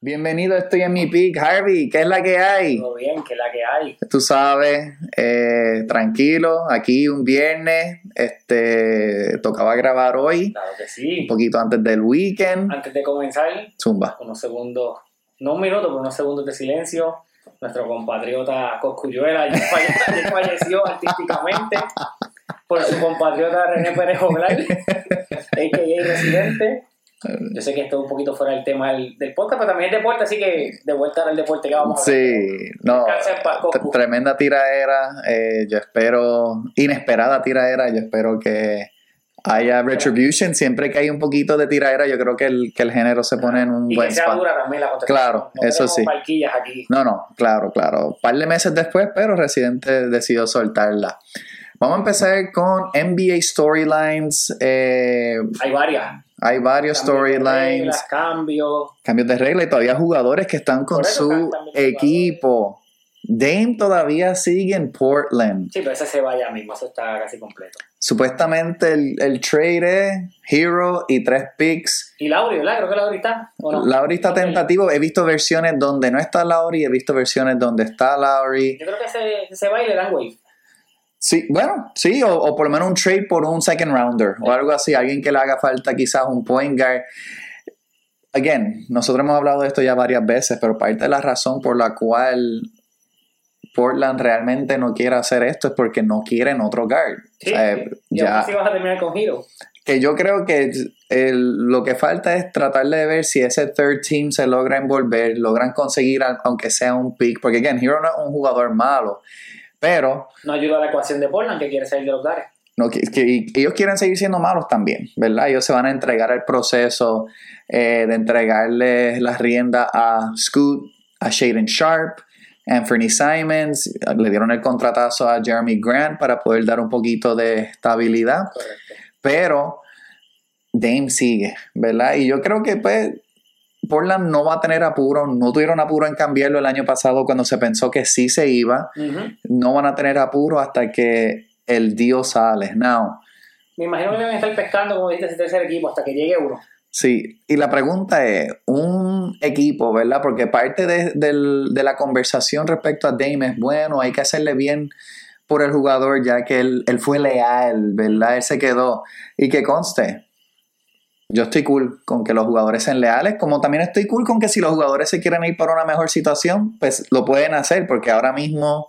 Bienvenido, estoy en mi pick, Harvey, ¿qué es la que hay? Todo bien, ¿qué es la que hay? Tú sabes, eh, tranquilo, aquí un viernes, este, tocaba grabar hoy, Claro que sí. un poquito antes del weekend, Antes de comenzar, zumba. unos segundos, no un minuto, pero unos segundos de silencio. Nuestro compatriota Coscuyuela ya falle- ya falleció artísticamente por su compatriota René Pérez a.k.a. Residente. Yo sé que esto es un poquito fuera del tema del, del podcast, pero también es deporte, así que de vuelta al deporte que vamos a hablar. Sí, no, tremenda tiraera, eh, yo espero, inesperada tiraera, yo espero que haya retribution, siempre que hay un poquito de tiraera, yo creo que el, que el género se pone en un Y buen que sea spot. dura también la. Claro, No eso sí. aquí. No, no, claro, claro. Un par de meses después, pero Residente decidió soltarla. Vamos a empezar con NBA Storylines. Eh, Hay varias. Hay varios storylines, Cambios. cambios de regla y todavía jugadores que están con eso su equipo. Dame todavía sigue en Portland. Sí, pero ese se va ya mismo, eso está casi completo. Supuestamente el, el trade es Hero y tres picks. Y Lauri, ¿verdad? Creo que Lauri está. ¿o no? Lauri está tentativo. He visto versiones donde no está Lauri, he visto versiones donde está Lauri. Yo creo que se, se va y le dan wave. Sí, bueno, sí, o, o por lo menos un trade por un second rounder o algo así, alguien que le haga falta quizás un point guard. Again, nosotros hemos hablado de esto ya varias veces, pero parte de la razón por la cual Portland realmente no quiere hacer esto es porque no quieren otro guard. Sí, O sea, sí. Ya, así vas a terminar con Hero. que yo creo que el- lo que falta es tratar de ver si ese third team se logra envolver, logran conseguir aunque sea un pick, porque again, Hero no es un jugador malo, pero No ayuda a la ecuación de Portland que quiere salir de los dares. no, que, ellos quieren seguir siendo malos también, ¿verdad? Ellos se van a entregar al proceso eh, de entregarle las riendas a Scoot, a Shaden Sharp, Anthony Simons, le dieron el contratazo a Jeremy Grant para poder dar un poquito de estabilidad, Correcto. pero Dame sigue, ¿verdad? Y yo creo que pues Portland no va a tener apuro, no tuvieron apuro en cambiarlo el año pasado cuando se pensó que sí se iba, no van a tener apuro hasta que el Dios sale. Now, Me imagino que deben estar pescando, como dijiste, ese tercer equipo hasta que llegue uno. Sí, y la pregunta es, un equipo, ¿verdad? Porque parte de, del- de la conversación respecto a Dame es, bueno, hay que hacerle bien por el jugador ya que él, él fue leal, ¿verdad? Él se quedó. Y que conste, yo estoy cool con que los jugadores sean leales, como también estoy cool con que si los jugadores se quieren ir para una mejor situación, pues lo pueden hacer, porque ahora mismo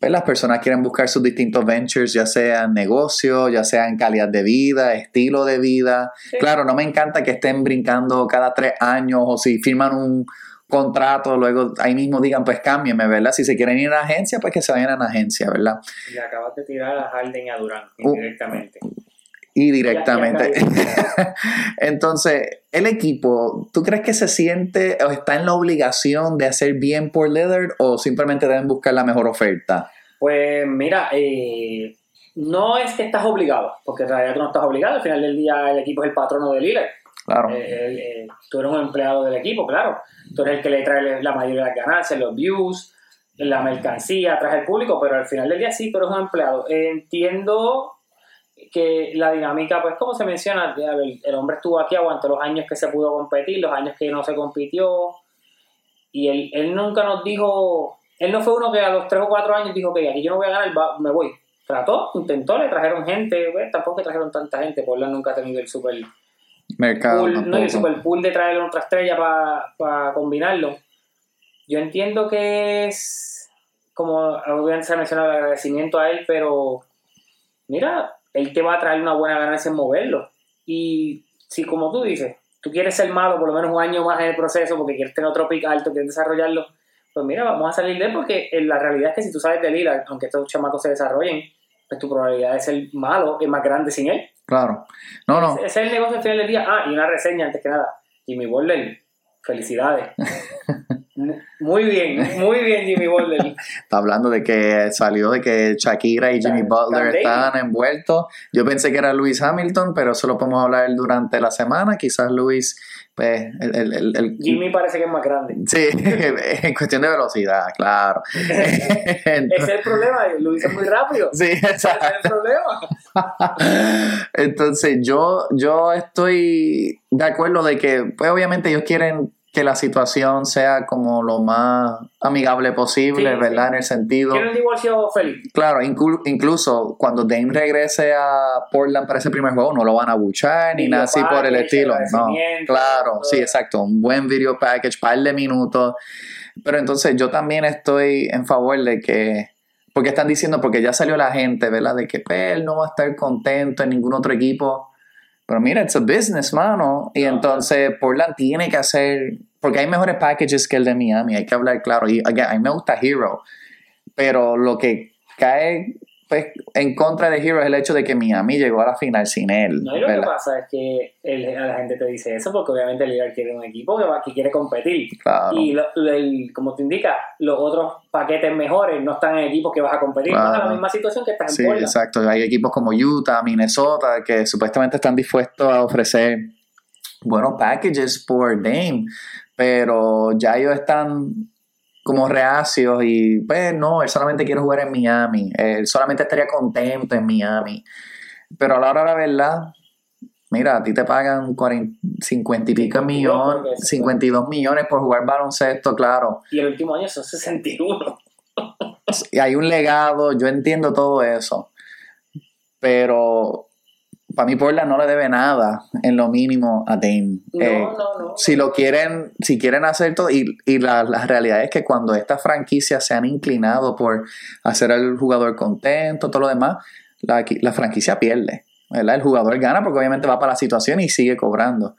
pues, las personas quieren buscar sus distintos ventures, ya sean negocio, ya sean calidad de vida, estilo de vida. Sí. Claro, no me encanta que estén brincando cada tres años o si firman un contrato, luego ahí mismo digan, pues cámbienme, ¿verdad? Si se quieren ir a agencia, pues que se vayan a una agencia, ¿verdad? Y acabas de tirar a Harden y a Durant Uh. Y directamente. Entonces, el equipo, ¿tú crees que se siente o está en la obligación de hacer bien por Lillard o simplemente deben buscar la mejor oferta? Pues mira, eh, no es que estás obligado, porque en realidad tú no estás obligado. Al final del día el equipo es el patrono de Lillard. Claro. Eh, el- eh, tú eres un empleado del equipo, claro. Tú eres el que le trae la mayoría de las ganancias, los views, la mercancía, trae al público, pero al final del día sí, tú eres un empleado. Entiendo que la dinámica, pues como se menciona, el hombre estuvo aquí, aguantó los años que se pudo competir, los años que no se compitió, y él, él nunca nos dijo, él no fue uno que a los 3 o 4 años dijo que aquí yo no voy a ganar, va- me voy. Trató, intentó, le trajeron gente, pues, tampoco trajeron tanta gente, Portland nunca ha tenido el super Mercado. pool, no, el super pool de traerle otra estrella para combinarlo. Yo entiendo que es, como obviamente se ha mencionado, el agradecimiento a él, pero mira, él te va a traer una buena ganancia en moverlo. Y si, como tú dices, tú quieres ser malo por lo menos un año más en el proceso porque quieres tener otro pick alto, quieres desarrollarlo, pues mira, vamos a salir de él porque eh, la realidad es que si tú sabes de Lila, aunque estos chamacos se desarrollen, pues tu probabilidad de ser malo es más grande sin él. Claro. No, no. Ese es el negocio al final del día. Ah, y una reseña antes que nada. Jimmy Butler, felicidades. Mu- muy bien, muy bien Jimmy Butler. Está hablando de que salió de que Shakira y Jimmy Butler están estaban envueltos. Yo pensé que era Lewis Hamilton, pero eso lo podemos hablar durante la semana. Quizás Lewis, pues, el, el- el- el- Jimmy parece que es más grande. Sí, en cuestión de velocidad, claro. Ese es el problema, lo hizo muy rápido. Sí, Ese exacto. es el problema. Entonces, yo, yo estoy de acuerdo de que, pues obviamente ellos quieren que la situación sea como lo más amigable posible, Sí, ¿verdad? sí. En el sentido... Quiero un divorcio feliz. Claro, inclu- incluso cuando Dame regrese a Portland para ese primer juego, no lo van a buchar ni nada así por el estilo. No, claro, sí, exacto. Un buen video package, par de minutos. Pero entonces yo también estoy en favor de que, porque están diciendo, porque ya salió la gente, ¿verdad? De que pues, él no va a estar contento en ningún otro equipo. Pero mira, it's a business, mano. Y No. entonces Portland tiene que hacer, porque hay mejores packages que el de Miami, hay que hablar claro. Y again, a mí me gusta Hero, pero lo que cae pues, en contra de Hero es el hecho de que Miami llegó a la final sin él. No, y lo que pasa es que el- la gente te dice eso porque obviamente el líder quiere un equipo que, va, que quiere competir. Claro. Y lo- lo- el- como te indica, los otros paquetes mejores no están en equipos que vas a competir. Claro. Estás en la misma situación que estás en Sí, Portland. exacto. Hay equipos como Utah, Minnesota, que supuestamente están dispuestos a ofrecer buenos packages por Dame, pero ya ellos están como reacios y pues no, él solamente quiere jugar en Miami, él solamente estaría contento en Miami. Pero a la hora de la verdad, mira, a ti te pagan 40, 50 y pico 52, millones, creo que es. 52 millones por jugar baloncesto, claro. Y el último año son 61. y hay un legado, yo entiendo todo eso, pero para mí Portland no le debe nada en lo mínimo a Dame. No, Eh, no, no. si lo quieren, si quieren hacer todo, y, y la, la realidad es que cuando estas franquicias se han inclinado por hacer al jugador contento, todo lo demás, la, la franquicia pierde. ¿verdad? El jugador gana porque obviamente va para la situación y sigue cobrando.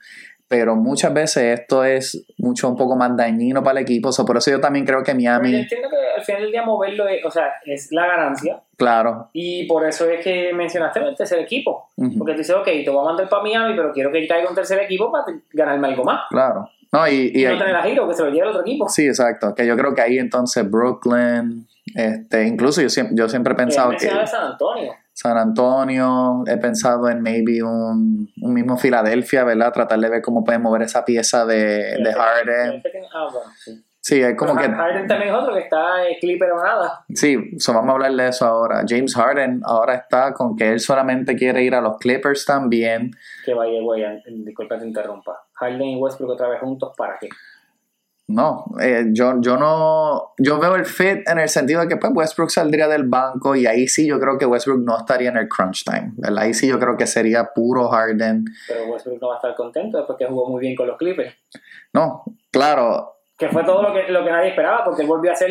Pero muchas veces esto es mucho un poco más dañino para el equipo. So, por eso yo también creo que Pero yo Miami, entiendo que al final del día moverlo es, o sea, es la ganancia. claro. Y por eso es que mencionaste el tercer equipo. Porque tú dices, ok, te voy a mandar para Miami, pero quiero que caiga un tercer equipo para ganarme algo más. Claro. No, y, y- Y no tener a Giro, que se lo lleve el otro equipo. sí, exacto. Que yo creo que ahí entonces Brooklyn, este, incluso yo siempre, yo siempre he pensado que San Antonio. San Antonio, he pensado en maybe un, un mismo Filadelfia, ¿verdad? Tratar de ver cómo pueden mover esa pieza de, de Harden. Ah, bueno, sí. Sí, es como Pero que, Harden también es otro que está eh, Clipper o nada. sí, so vamos a hablar de eso ahora. James Harden ahora está con que él solamente quiere ir a los Clippers también. Que vaya, güey, disculpa que te interrumpa. Harden y Westbrook otra vez juntos, ¿para qué? No, eh, yo, yo no, yo veo el fit en el sentido de que pues, Westbrook saldría del banco y ahí sí yo creo que Westbrook no estaría en el crunch time, ¿verdad? Ahí sí yo creo que sería puro Harden. Pero Westbrook no va a estar contento después que jugó muy bien con los Clippers. No, claro, Que fue todo lo que, lo que nadie esperaba, porque él volvió a ser,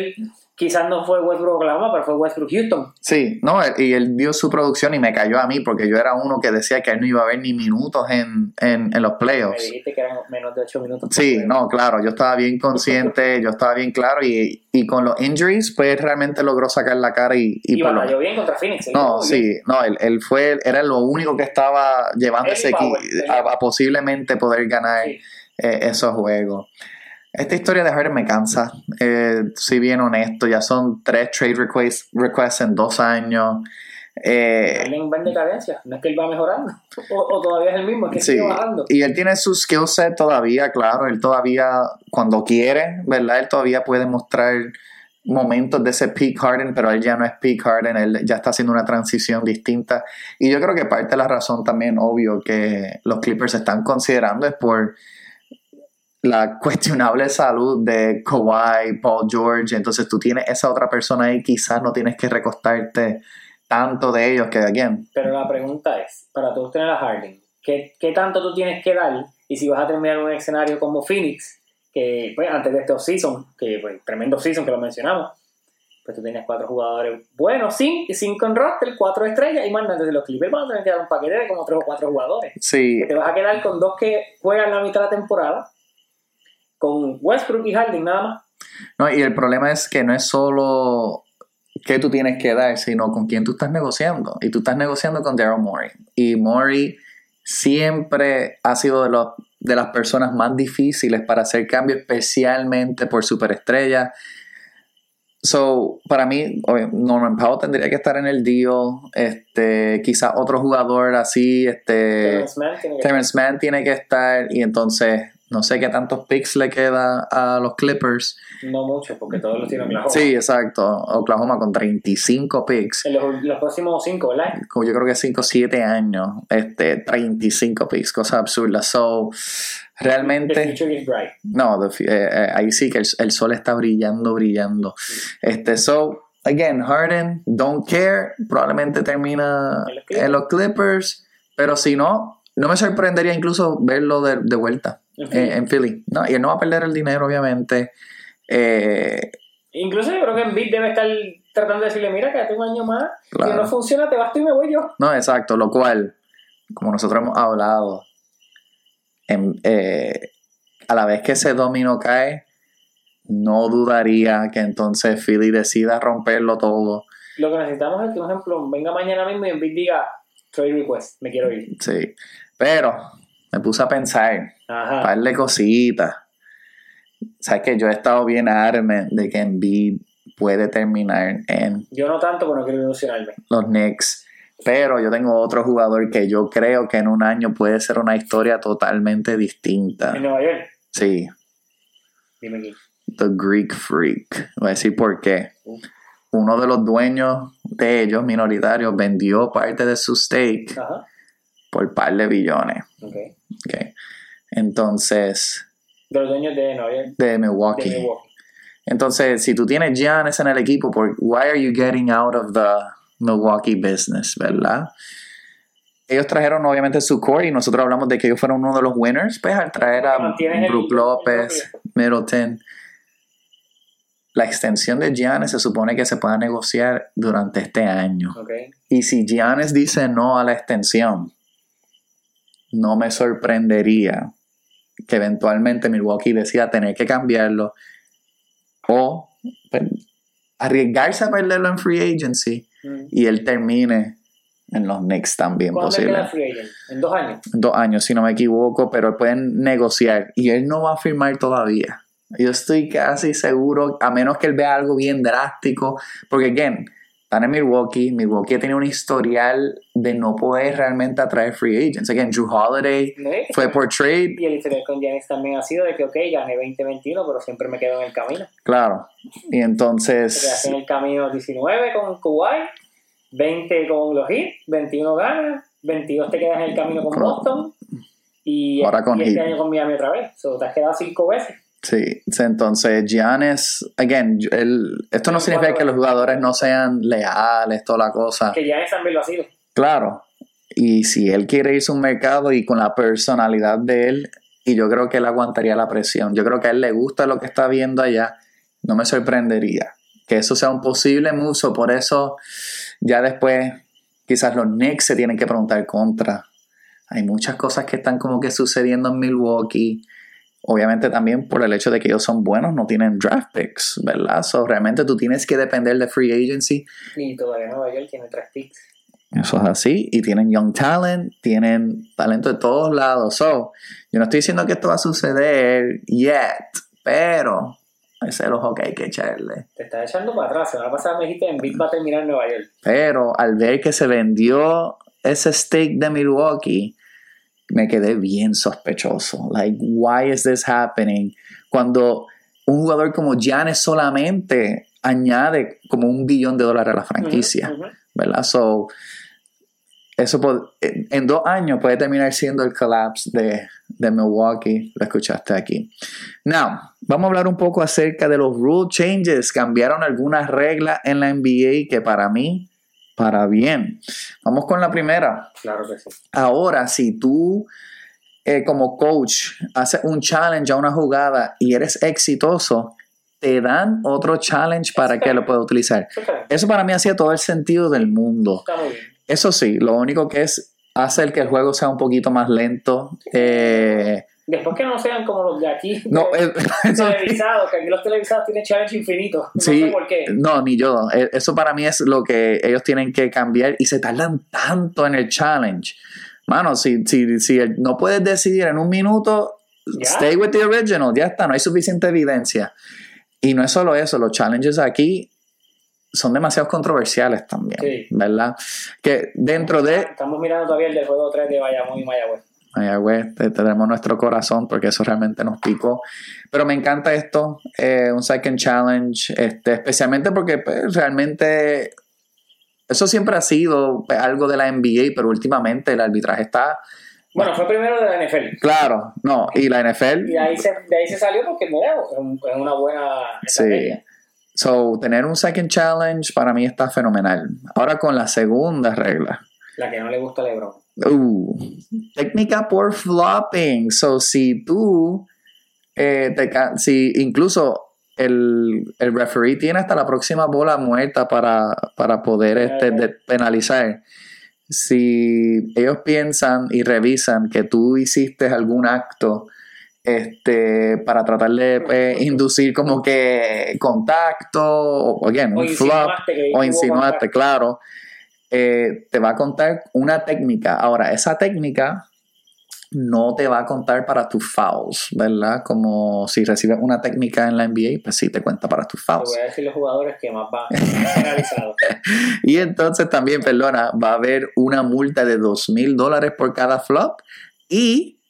quizás no fue Westbrook Oklahoma, pero fue Westbrook Houston. sí, no, y él dio su producción y me cayó a mí porque yo era uno que decía que él no iba a ver ni minutos en, en, en los Me playoffs. dijiste que eran menos de 8 minutos. Sí, no, claro, yo estaba bien consciente, yo estaba bien claro y, y con los injuries, pues realmente logró sacar la cara y, y Y por lo- batalló bien contra Phoenix. No, bien. sí, no, él, él fue, era lo único que estaba equipo Powell, a, a posiblemente poder ganar Sí. eh, esos juegos. Esta historia de Harden me cansa, eh, soy bien honesto, ya son tres trade requests, requests en dos años. Eh, Harden va en decadencia, no es que él va mejorando, o, o todavía es el mismo, es que sí, sigue bajando. y él tiene su skill set todavía, claro, él todavía, cuando quiere, ¿verdad? Él todavía puede mostrar momentos de ese peak Harden, pero él ya no es peak Harden, él ya está haciendo una transición distinta. Y yo creo que parte de la razón también, obvio, que los Clippers están considerando es por la cuestionable salud de Kawhi, Paul George, entonces tú tienes esa otra persona ahí, quizás no tienes que recostarte tanto de ellos que, again, Pero la pregunta es, para tú tener a Harden, ¿qué, ¿qué tanto tú tienes que dar? Y si vas a terminar un escenario como Phoenix, que pues, antes de este off-season, que pues, tremendo off-season que lo mencionamos, pues tú tenías cuatro jugadores buenos, sin con roster, cuatro estrellas, y desde los Clippers van a tener que dar un paquete de como tres o cuatro jugadores. sí, Que te vas a quedar con dos que juegan la mitad de la temporada, con Westbrook y Harden nada más. No, y el problema es que no es solo qué tú tienes que dar, sino con quién tú estás negociando. Y tú estás negociando con Daryl Morey. Y Morey siempre ha sido de, los, de las personas más difíciles para hacer cambios, especialmente por superestrellas. So, para mí, Norman Powell tendría que estar en el deal. Este, quizás otro jugador así, este. Terrence Mann tiene que- Terrence Mann tiene que estar y entonces No sé qué tantos picks le queda a los Clippers. No mucho, porque todos los tienen Oklahoma. Sí, exacto. Oklahoma con 35 picks. En los, los próximos 5, ¿verdad? Como yo creo que 5 o 7 años. Este, 35 picks. Cosa absurda. So, The realmente. future is bright. No, the eh, eh, ahí sí que el, el sol está brillando, brillando. Este, so, again, Harden, don't care. Probablemente termina En los Clippers. en los Clippers. Pero si no, no me sorprendería incluso verlo de, de vuelta En en, Philly. en Philly. No, y él no va a perder el dinero, obviamente. Eh, Incluso yo creo que Embiid debe estar tratando de decirle, mira, quédate un año más. Claro. Si no funciona, te vas tú y me voy yo. no, exacto. Lo cual, como nosotros hemos hablado, en- eh, a la vez que ese domino cae, no dudaría que entonces Philly decida romperlo todo. Lo que necesitamos es que, por ejemplo, venga mañana mismo y Embiid diga, trade request, me quiero ir. Sí. Pero me puse a pensar, Ajá. par de cositas. Sabes que yo he estado bien arme de que Embiid puede terminar en Yo no tanto, pero no quiero ilusionarme. los Knicks. Pero yo tengo otro jugador que yo creo que en un año puede ser una historia totalmente distinta. En Nueva York, Sí, dime quién. The Greek Freak. Voy a decir por qué. Uno de los dueños de ellos, minoritarios, vendió parte de su stake Ajá. por par de billones. Ok. Ok. Entonces, De los dueños de Milwaukee. Entonces, si tú tienes Giannis en el equipo, ¿por why are you getting out of the Milwaukee business, verdad? Ellos trajeron obviamente su core y nosotros hablamos de que ellos fueron uno de los winners, pues al traer a Brook López, Middleton. La extensión de Giannis se supone que se pueda negociar durante este año. Ok. Y si Giannis dice no a la extensión, no me sorprendería que eventualmente Milwaukee decida tener que cambiarlo o pues, arriesgarse a perderlo en free agency Mm. y él termine en los Knicks también ¿Cuándo posible. queda free agent? En dos años. Dos años, si no me equivoco, pero pueden negociar y él no va a firmar todavía. Yo estoy casi seguro, a menos que él vea algo bien drástico, porque, again, están en Milwaukee. Milwaukee tiene un historial de no poder realmente atraer free agents. Again, Drew Holiday ¿No? fue por trade, Y el historial con Giannis también ha sido de que, ok, gané 2021, pero siempre me quedo en el camino. claro. Y Te entonces, quedas en el camino 19 con Kuwait, 20 con los Heat, 21 ganas, 22 te quedas en el camino con Boston y, Ahora con y este Heat. año con Miami otra vez. So, te has quedado cinco veces. Sí. Entonces, Giannis, again, él- esto no significa que los jugadores no sean leales, toda la cosa. Que Giannis también lo ha sido. Claro. Y si él quiere irse a un mercado y con la personalidad de él, y yo creo que él aguantaría la presión. Yo creo que a él le gusta lo que está viendo allá. No me sorprendería que eso sea un posible muso. Por eso, ya después, quizás los Knicks se tienen que preguntar contra. Hay muchas cosas que están como que sucediendo en Milwaukee. Obviamente también por el hecho de que ellos son buenos, no tienen draft picks, ¿verdad? So, realmente tú tienes que depender de free agency Y todavía Nueva York tiene tres picks. eso es así. Y tienen young talent, tienen talento de todos lados. So, yo no estoy diciendo que esto va a suceder yet, pero ese es el ojo que hay que echarle. Te estás echando para atrás. Semana pasada me dijiste en Big va a terminar en Nueva York. Pero al ver que se vendió ese stake de Milwaukee, me quedé bien sospechoso. Like, why is this happening? Cuando un jugador como Giannis solamente añade como un billón de dólares a la franquicia. ¿verdad? So, eso en dos años puede terminar siendo el collapse de, de Milwaukee. Lo escuchaste aquí. Now, vamos a hablar un poco acerca de los rule changes. Cambiaron algunas reglas en la NBA que para mí, para bien. Vamos con la primera. Claro que sí. Ahora, si tú eh, como coach haces un challenge a una jugada y eres exitoso, te dan otro challenge para que lo puedas utilizar. Eso para mí hacía todo el sentido del mundo. Eso sí, lo único que es hacer que el juego sea un poquito más lento. Eh, Después que no sean como los de aquí, no, eh, televisados, que aquí los televisados tienen challenge infinito. No Sí. sé por qué. no, ni yo. Eh, Eso para mí es lo que ellos tienen que cambiar y se tardan tanto en el challenge. Mano, si, si, si no puedes decidir en un minuto, Ya. stay with the original, ya está, no hay suficiente evidencia. Y no es solo eso, los challenges aquí son demasiado controversiales también, Sí. ¿verdad? Que dentro de... Estamos mirando todavía el del juego 3 de Bayamón y Mayagüez. Mayagüez, te- tenemos nuestro corazón porque eso realmente nos picó. Pero me encanta esto, eh, un second challenge, este, especialmente porque pues, realmente eso siempre ha sido algo de la NBA, pero últimamente el arbitraje está Bueno, fue primero de la NFL. claro, no, y la NFL, Y de ahí se, de ahí se salió porque mira, es un- es una buena Sí. so tener un second challenge para mí está fenomenal. Ahora con la segunda regla. La que no le gusta a LeBron. Uh, técnica por flopping. So, si tú, eh, te si incluso el, el referee tiene hasta la próxima bola muerta para, para poder este, de- penalizar. Si ellos piensan y revisan que tú hiciste algún acto este, para tratar de pues, inducir como que contacto, o again, O un flop, o insinuaste, contacto. claro, eh, te va a contar una técnica. Ahora, esa técnica no te va a contar para tus fouls, ¿verdad? Como si recibes una técnica en la NBA, pues sí te cuenta para tus fouls. voy a decir los jugadores que más van penalizados. Y entonces también, perdona, va a haber una multa de dos mil dólares por cada flop. Y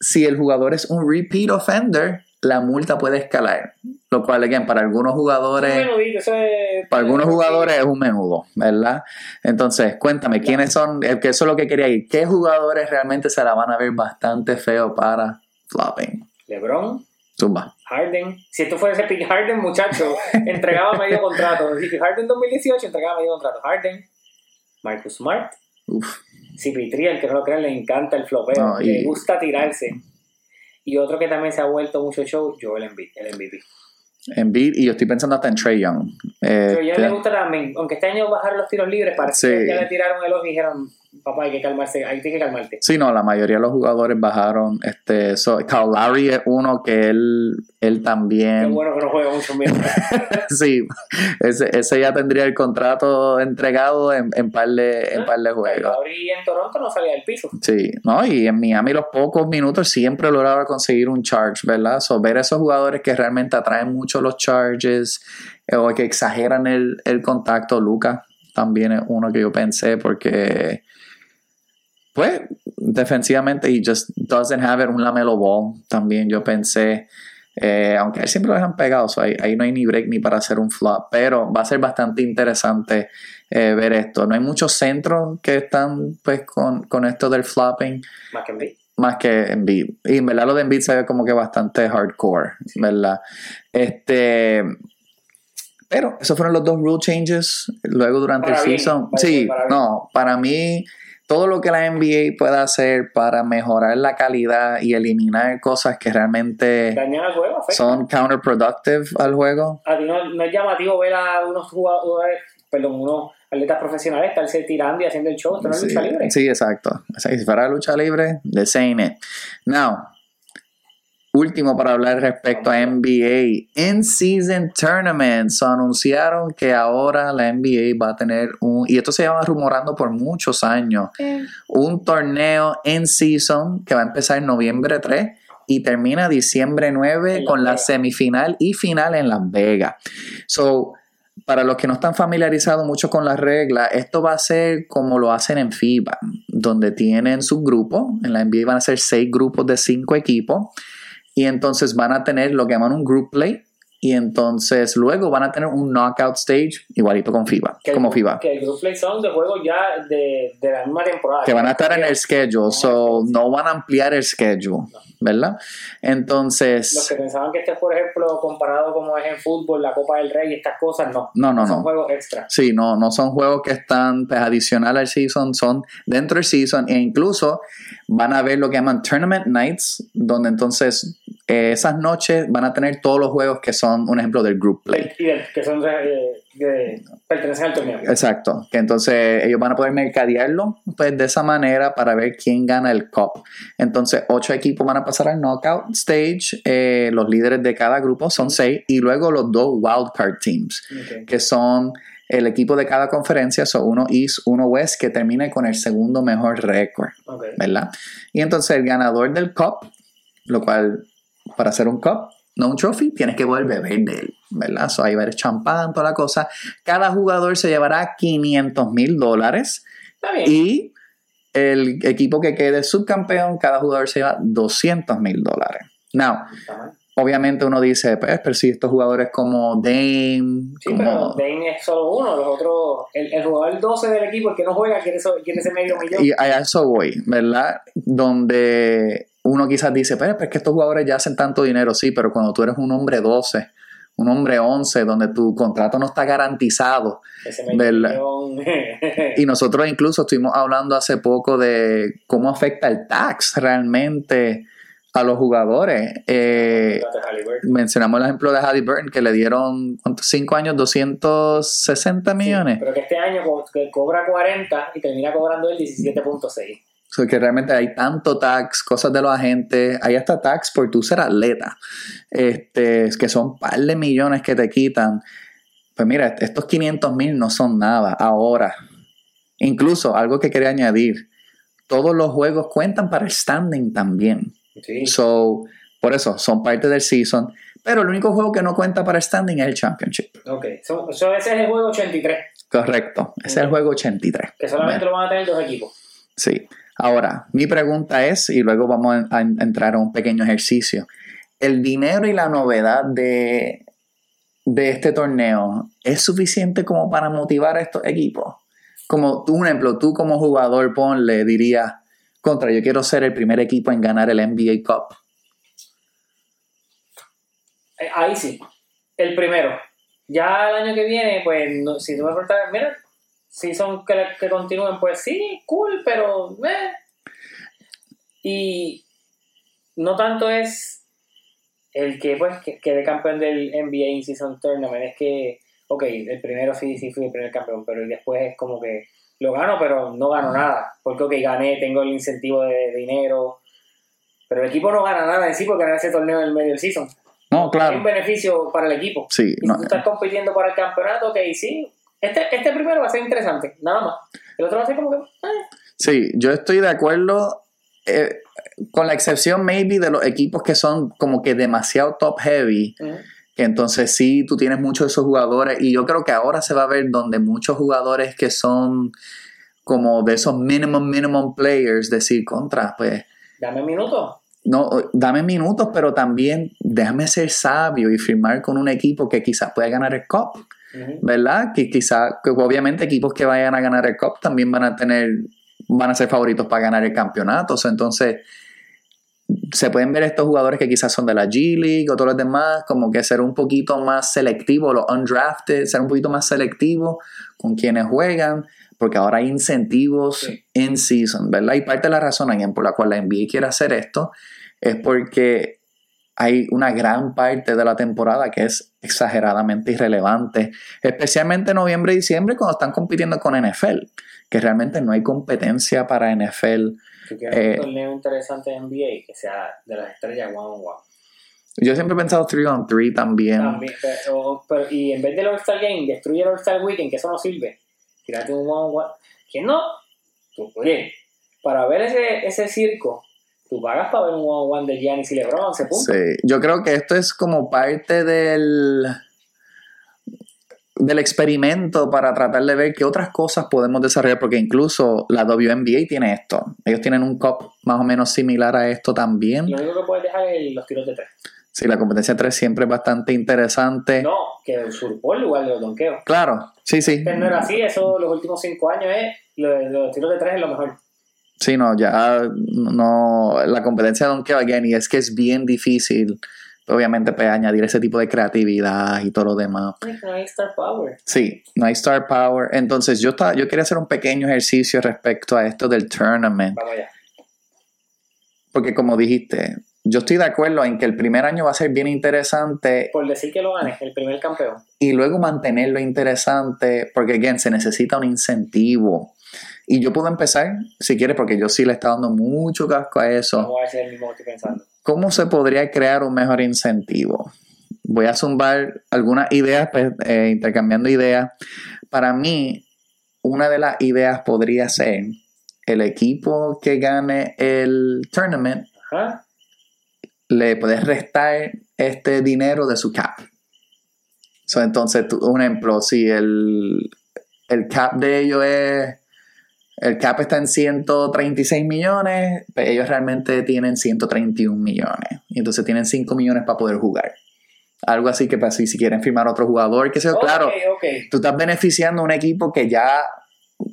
si el jugador es un repeat offender, la multa puede escalar. Lo cual, again, para algunos Un jugadores... menudito, eso es- Para algunos jugadores es un menudo, ¿verdad? Entonces, cuéntame, ¿quiénes son? eh, Que eso es lo que quería ir. ¿Qué jugadores realmente se la van a ver bastante feo para flopping? LeBron, Zumba. Harden. Si esto fuese Pick Harden, muchacho, entregaba medio contrato. Si Harden 2018 entregaba medio contrato. Harden, Marcus Smart, Uf. CP3, el que no lo crean, le encanta el flopeo. No, y- Le gusta tirarse. Y otro que también se ha vuelto mucho show, Joel Embiid, el MVP. Embiid, y yo estoy pensando hasta en Trey Young. Eh, Pero ya te- le gusta también, aunque este año bajaron los tiros libres, parece Sí. que ya le tiraron el ojo y dijeron, papá, hay que calmarse, hay que calmarte. Sí, no, la mayoría de los jugadores bajaron. Este, so, Kyle Lowry es uno que él, él Qué también. bueno que no juega mucho bien. sí, ese, ese ya tendría el contrato entregado en, en par de, en par de juegos. Gabriel en Toronto no salía del piso. Sí, no, y en Miami los pocos minutos siempre lograron conseguir un charge, ¿verdad? So, ver esos jugadores que realmente atraen mucho los charges eh, o que exageran el, el contacto, Luca también es uno que yo pensé porque, pues, defensivamente he just doesn't have it, un lamelo ball también yo pensé. eh, aunque él siempre lo dejan pegado, so ahí, ahí no hay ni break ni para hacer un flop, pero va a ser bastante interesante eh, ver esto. No hay muchos centros que están pues con, con esto del flopping, Más que Embiid. más que Embiid. Y en verdad lo de Embiid se ve como que bastante hardcore, ¿verdad? Este... Pero esos fueron los dos rule changes. Luego durante Para el bien, season. para sí, bien, para bien. no, para mí todo lo que la NBA pueda hacer para mejorar la calidad y eliminar cosas que realmente juego, son counterproductive al juego. A ti no, no es llamativo ver a unos jugadores, perdón, unos atletas profesionales estarse tirando y haciendo el show. Esto no es Sí, lucha libre. sí, exacto. Si fuera lucha libre, this ain't it. Now, último para hablar respecto a NBA. In-season tournaments. anunciaron que ahora la NBA va a tener un, y esto se lleva rumorando por muchos años, un torneo in season que va a empezar en noviembre 3 y termina diciembre 9 En Las con la semifinal y final en Las Vegas. So, para los que no están familiarizados mucho con las reglas, esto va a ser como lo hacen en FIBA, donde tienen subgrupos. En la NBA van a ser seis grupos de cinco equipos. Y entonces van a tener lo que llaman un group play. Y entonces luego van a tener un knockout stage igualito con FIBA, Que el como group- FIBA. Que el group play son de juegos ya de, de la misma temporada. que van a estar en el schedule, so no van a ampliar el schedule, ¿verdad? Los Entonces, que pensaban que este, por ejemplo, comparado como es en fútbol, la Copa del Rey y estas cosas, no. no, no, Son no. juegos extra. Sí, no, no son juegos que están pues, adicional al season, son dentro del season e incluso van a ver lo que llaman tournament nights, donde entonces eh, esas noches van a tener todos los juegos que son un ejemplo del group play. Y del- que son de, pertenecen al torneo. Exacto, que entonces ellos van a poder mercadearlo pues de esa manera para ver quién gana el cup. Entonces ocho equipos van a pasar al knockout stage, eh, los líderes de cada grupo son seis y luego los dos wildcard teams, que son el equipo de cada conferencia, son uno East, uno West, que termine con el segundo mejor récord. ¿verdad? Y entonces el ganador del cup, lo cual para hacer un cup, no un trophy, tienes que poder beber de él, ¿verdad? So, ahí va a haber champán, toda la cosa. Cada jugador se llevará 500 mil dólares y el equipo que quede subcampeón, cada jugador se lleva 200 mil dólares. Now, obviamente uno dice, pues, pero si estos jugadores como Dame. Sí, pero Dame es solo uno, los otros, el, jugador 12 del equipo, el que no juega, quiere, quiere ese medio millón. Y a eso voy, ¿verdad? Donde uno quizás dice, pero es que estos jugadores ya hacen tanto dinero, sí, pero cuando tú eres un hombre 12 un hombre 11 donde tu contrato no está garantizado. y nosotros incluso estuvimos hablando hace poco de cómo afecta el tax realmente a los jugadores. Eh, mencionamos el ejemplo de Halliburton que le dieron ¿cuántos? 5 años, 260 millones. pero que este año cobra 40 y termina cobrando el 17.6 que realmente hay tanto tax, cosas de los agentes, hay hasta tax por tú ser atleta, este, que son par de millones que te quitan. Pues mira, estos 500 mil no son nada ahora. Incluso algo que quería añadir, todos los juegos cuentan para el standing también. Sí. So, por eso, son parte del season. Pero el único juego que no cuenta para standing es el Championship. Ok, so, ese es el juego 83. Correcto, ese es el juego 83. Que solamente lo van a tener dos equipos. Sí. Ahora, mi pregunta es, y luego vamos a, entrar a un pequeño ejercicio, ¿el dinero y la novedad de, de este torneo es suficiente como para motivar a estos equipos? Como tú, un ejemplo, tú como jugador, ponle, dirías, contra, yo quiero ser el primer equipo en ganar el NBA Cup. Eh, ahí sí, el primero. Ya el año que viene, pues, si tú me preguntas, mira, si son que, que continúen, pues sí, cool, pero... Eh. Y no tanto es el que pues que quede campeón del NBA In Season Tournament, es que, ok, el primero sí, sí fui el primer campeón, pero después es como que lo gano, pero no gano nada, porque ok, gané, tengo el incentivo de, dinero, pero el equipo no gana nada en sí por ganar ese torneo en el medio del season. No, claro. Es un beneficio para el equipo. Sí. Y si tú estás compitiendo para el campeonato, ok, sí, este, este primero va a ser interesante, nada más. El otro va a ser como que. Eh. Sí, yo estoy de acuerdo. Eh, con la excepción, maybe, de los equipos que son como que demasiado top heavy. Que entonces sí, tú tienes muchos de esos jugadores. Y yo creo que ahora se va a ver donde muchos jugadores que son como de esos minimum, minimum players, decir, contra, pues. Dame minutos. No, dame minutos, pero también déjame ser sabio y firmar con un equipo que quizás pueda ganar el ¿verdad? Que quizá, obviamente equipos que vayan a ganar el Cup también van a tener, van a ser favoritos para ganar el campeonato. entonces, se pueden ver estos jugadores que quizás son de la G League o todos los demás, como que ser un poquito más selectivo, los undrafted, ser un poquito más selectivo con quienes juegan, porque ahora hay incentivos en season, ¿verdad? Y parte de la razón por la cual la NBA quiere hacer esto es porque hay una gran parte de la temporada que es exageradamente irrelevante, especialmente noviembre y diciembre cuando están compitiendo con NFL, que realmente no hay competencia para NFL. Si quieres un torneo interesante en NBA, que sea de las estrellas one on one. Yo siempre he pensado 3 on 3 también. también pero, y en vez del All-Star Game, destruye el All-Star Weekend, que eso no sirve. Tírate un one on one. ¿Quién no? Tú, oye, para ver ese, ese circo tú pagas para ver un one-on-one de Giannis y LeBron, se punto. Sí, yo creo que esto es como parte del del experimento para tratar de ver qué otras cosas podemos desarrollar, porque incluso la WNBA tiene esto. Ellos tienen un COP más o menos similar a esto también. Lo único que puedes dejar es los tiros de tres. Sí, la competencia de tres siempre es bastante interesante. No, que usurpó el lugar de los donkeos. Claro, sí, sí. no era así, eso los últimos cinco años es, los tiros de tres es lo mejor. Sí, no, ya no, la competencia de Donkey Again y es que es bien difícil, obviamente, pues, añadir ese tipo de creatividad y todo lo demás. No hay star power. Sí, no hay star power. Entonces, yo, estaba, yo quería hacer un pequeño ejercicio respecto a esto del tournament. Vamos allá. Porque como dijiste, yo estoy de acuerdo en que el primer año va a ser bien interesante. Por decir que lo ganes, el primer campeón. Y luego mantenerlo interesante, porque, again, se necesita un incentivo. Y yo puedo empezar, si quieres, porque yo sí le está dando mucho casco a eso. voy a el mismo que estoy pensando. ¿Cómo se podría crear un mejor incentivo? Voy a zumbar algunas ideas, pues, eh, intercambiando ideas. Para mí, una de las ideas podría ser el equipo que gane el tournament le puedes restar este dinero de su cap. entonces, un ejemplo, si el, el cap de ellos es el cap está en 136 millones, pero ellos realmente tienen 131 millones. Y entonces tienen 5 millones para poder jugar. Algo así que pues, si, si quieren firmar otro jugador, que sea, claro, ok. tú estás beneficiando a un equipo que ya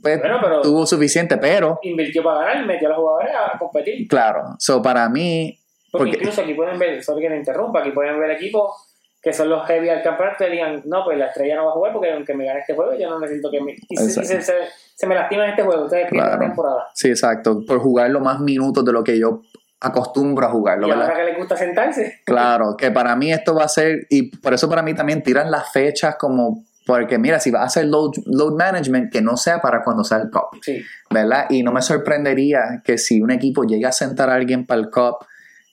pues, Bueno, pero- tuvo suficiente, pero Invirtió para ganar, metió a los jugadores a competir. claro, so para mí, Porque, Porque- incluso aquí pueden ver, sorry que me interrumpa, aquí pueden ver equipos que son los heavy al campeonato y digan, no, pues la estrella no va a jugar porque aunque me gane este juego, yo no necesito que me... Y, se, y se, Exacto. se- se me lastima en este juego, ustedes pierden Claro. la temporada. sí, exacto, por jugar los más minutos de lo que yo acostumbro a jugarlo, y ahora que les gusta sentarse. Claro, que para mí esto va a ser, y por eso para mí también tiran las fechas como, porque mira, si va a hacer load, load management, que no sea para cuando sea el cup, Sí. ¿verdad? Y no me sorprendería que si un equipo llega a sentar a alguien para el cup,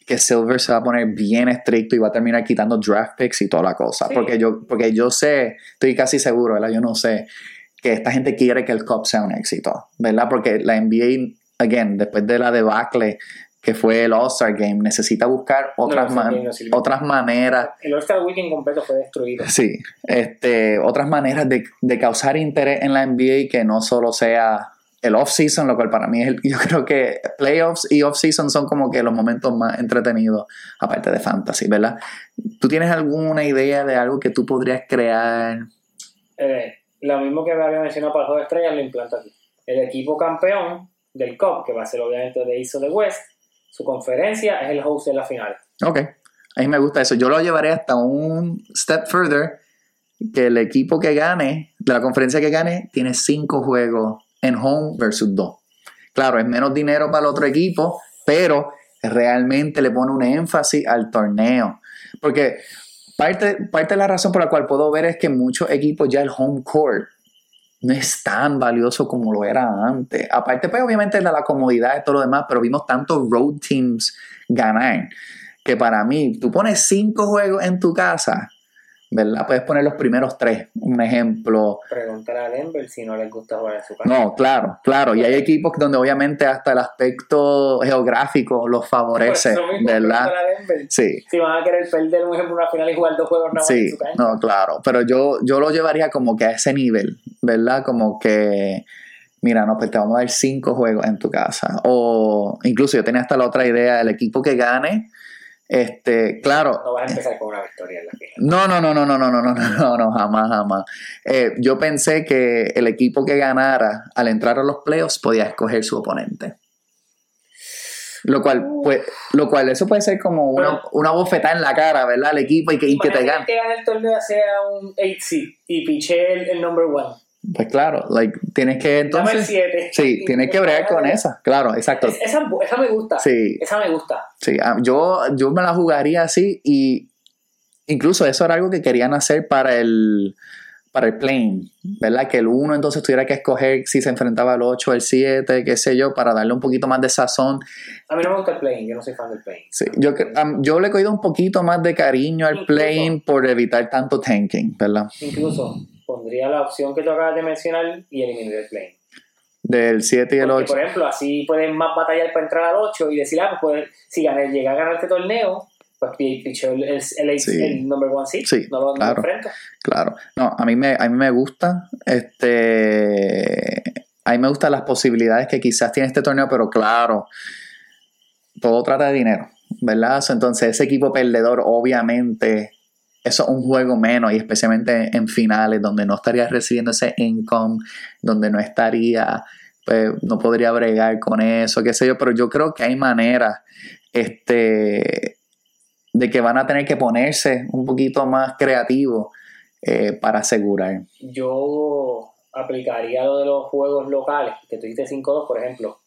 que Silver se va a poner bien estricto y va a terminar quitando draft picks y toda la cosa. Sí. Porque, yo, porque yo sé, estoy casi seguro, ¿verdad? Yo no sé que esta gente quiere que el cup sea un éxito, ¿verdad? Porque la NBA, again, después de la debacle que fue el All-Star Game, necesita buscar otras, man- no otras maneras El All-Star Weekend completo fue destruido. Sí, este, otras maneras de, de causar interés en la NBA que no solo sea el off-season, lo cual para mí es el, yo creo que playoffs y off-season son como que los momentos más entretenidos, aparte de fantasy, ¿verdad? ¿Tú tienes alguna idea de algo que tú podrías crear? Eh, lo mismo que me había mencionado para el juego de estrellas lo implanto aquí. El equipo campeón del Cup, que va a ser obviamente de East o de West, su conferencia es el host de la final. Ok, a mí me gusta eso. Yo lo llevaré hasta un step further, que el equipo que gane, de la conferencia que gane, tiene cinco juegos en home versus dos. Claro, es menos dinero para el otro equipo, pero realmente le pone un énfasis al torneo. Porque parte, parte de la razón por la cual puedo ver es que muchos equipos ya el home court no es tan valioso como lo era antes. Aparte, pues obviamente de la comodidad y todo lo demás, pero vimos tantos road teams ganar que para mí, tú pones cinco juegos en tu casa, ¿verdad? Puedes poner los primeros tres, un ejemplo. Pregúntale a Denver si no les gusta jugar en su casa. No, claro, claro. Y hay equipos donde obviamente hasta el aspecto geográfico los favorece, eso mismo, ¿verdad? a Sí. Si van a querer perder, un ejemplo, una final y jugar dos juegos nada más en Sí, su cancha. no, claro, pero yo, yo lo llevaría como que a ese nivel, ¿verdad? Como que, mira, no, pues te vamos a dar cinco juegos en tu casa. O incluso yo tenía hasta la otra idea, el equipo que gane, este, claro. No vas a empezar con una victoria en la final. No, no, no, no, no, no, no, no, no, no, jamás, jamás. Eh, yo pensé que el equipo que ganara al entrar a los playoffs podía escoger su oponente. Lo cual, pues, lo cual, eso puede ser como una, Pero- una bofetada en la cara, ¿verdad? Al equipo y que, y que te gane. que gane el torneo sea un 8 seed y piche el, el number one. Pues claro, like, tienes que entonces. 7. Sí, tienes que bregar con esa. Claro, exacto. esa, esa me gusta. Sí, Esa me gusta. sí. ah, Yo, yo me la jugaría así y incluso eso era algo que querían hacer para el para el plane, ¿verdad? Que el 1 entonces tuviera que escoger si se enfrentaba al 8, el 7, qué sé yo, para darle un poquito más de sazón. A mí no me gusta el playing, yo no soy fan del playing. Sí, yo, yo le he cogido un poquito más de cariño al Incluso- plane por evitar tanto tanking, ¿verdad? Incluso pondría la opción que tú acabas de mencionar y eliminar el playing. Del 7 y el Porque, 8. por ejemplo, así pueden más batallar para entrar al 8 y decir, ah, pues puede- si gané, llega a ganar este torneo, pues pi- pichó el, el, el, Sí. el number one seed. Sí, no lo, claro. enfrenta. Claro. No, a mí me, a mí me gusta. Este. A mí me gustan las posibilidades que quizás tiene este torneo, pero claro, todo trata de dinero, ¿verdad? Entonces, ese equipo perdedor, obviamente, eso es un juego menos, y especialmente en finales, donde no estaría recibiendo ese income, donde no estaría, pues, no podría bregar con eso, qué sé yo, pero yo creo que hay maneras, este, de que van a tener que ponerse un poquito más creativos eh, para asegurar. Yo aplicaría lo de los juegos locales, que tú dijiste 5-2, por ejemplo.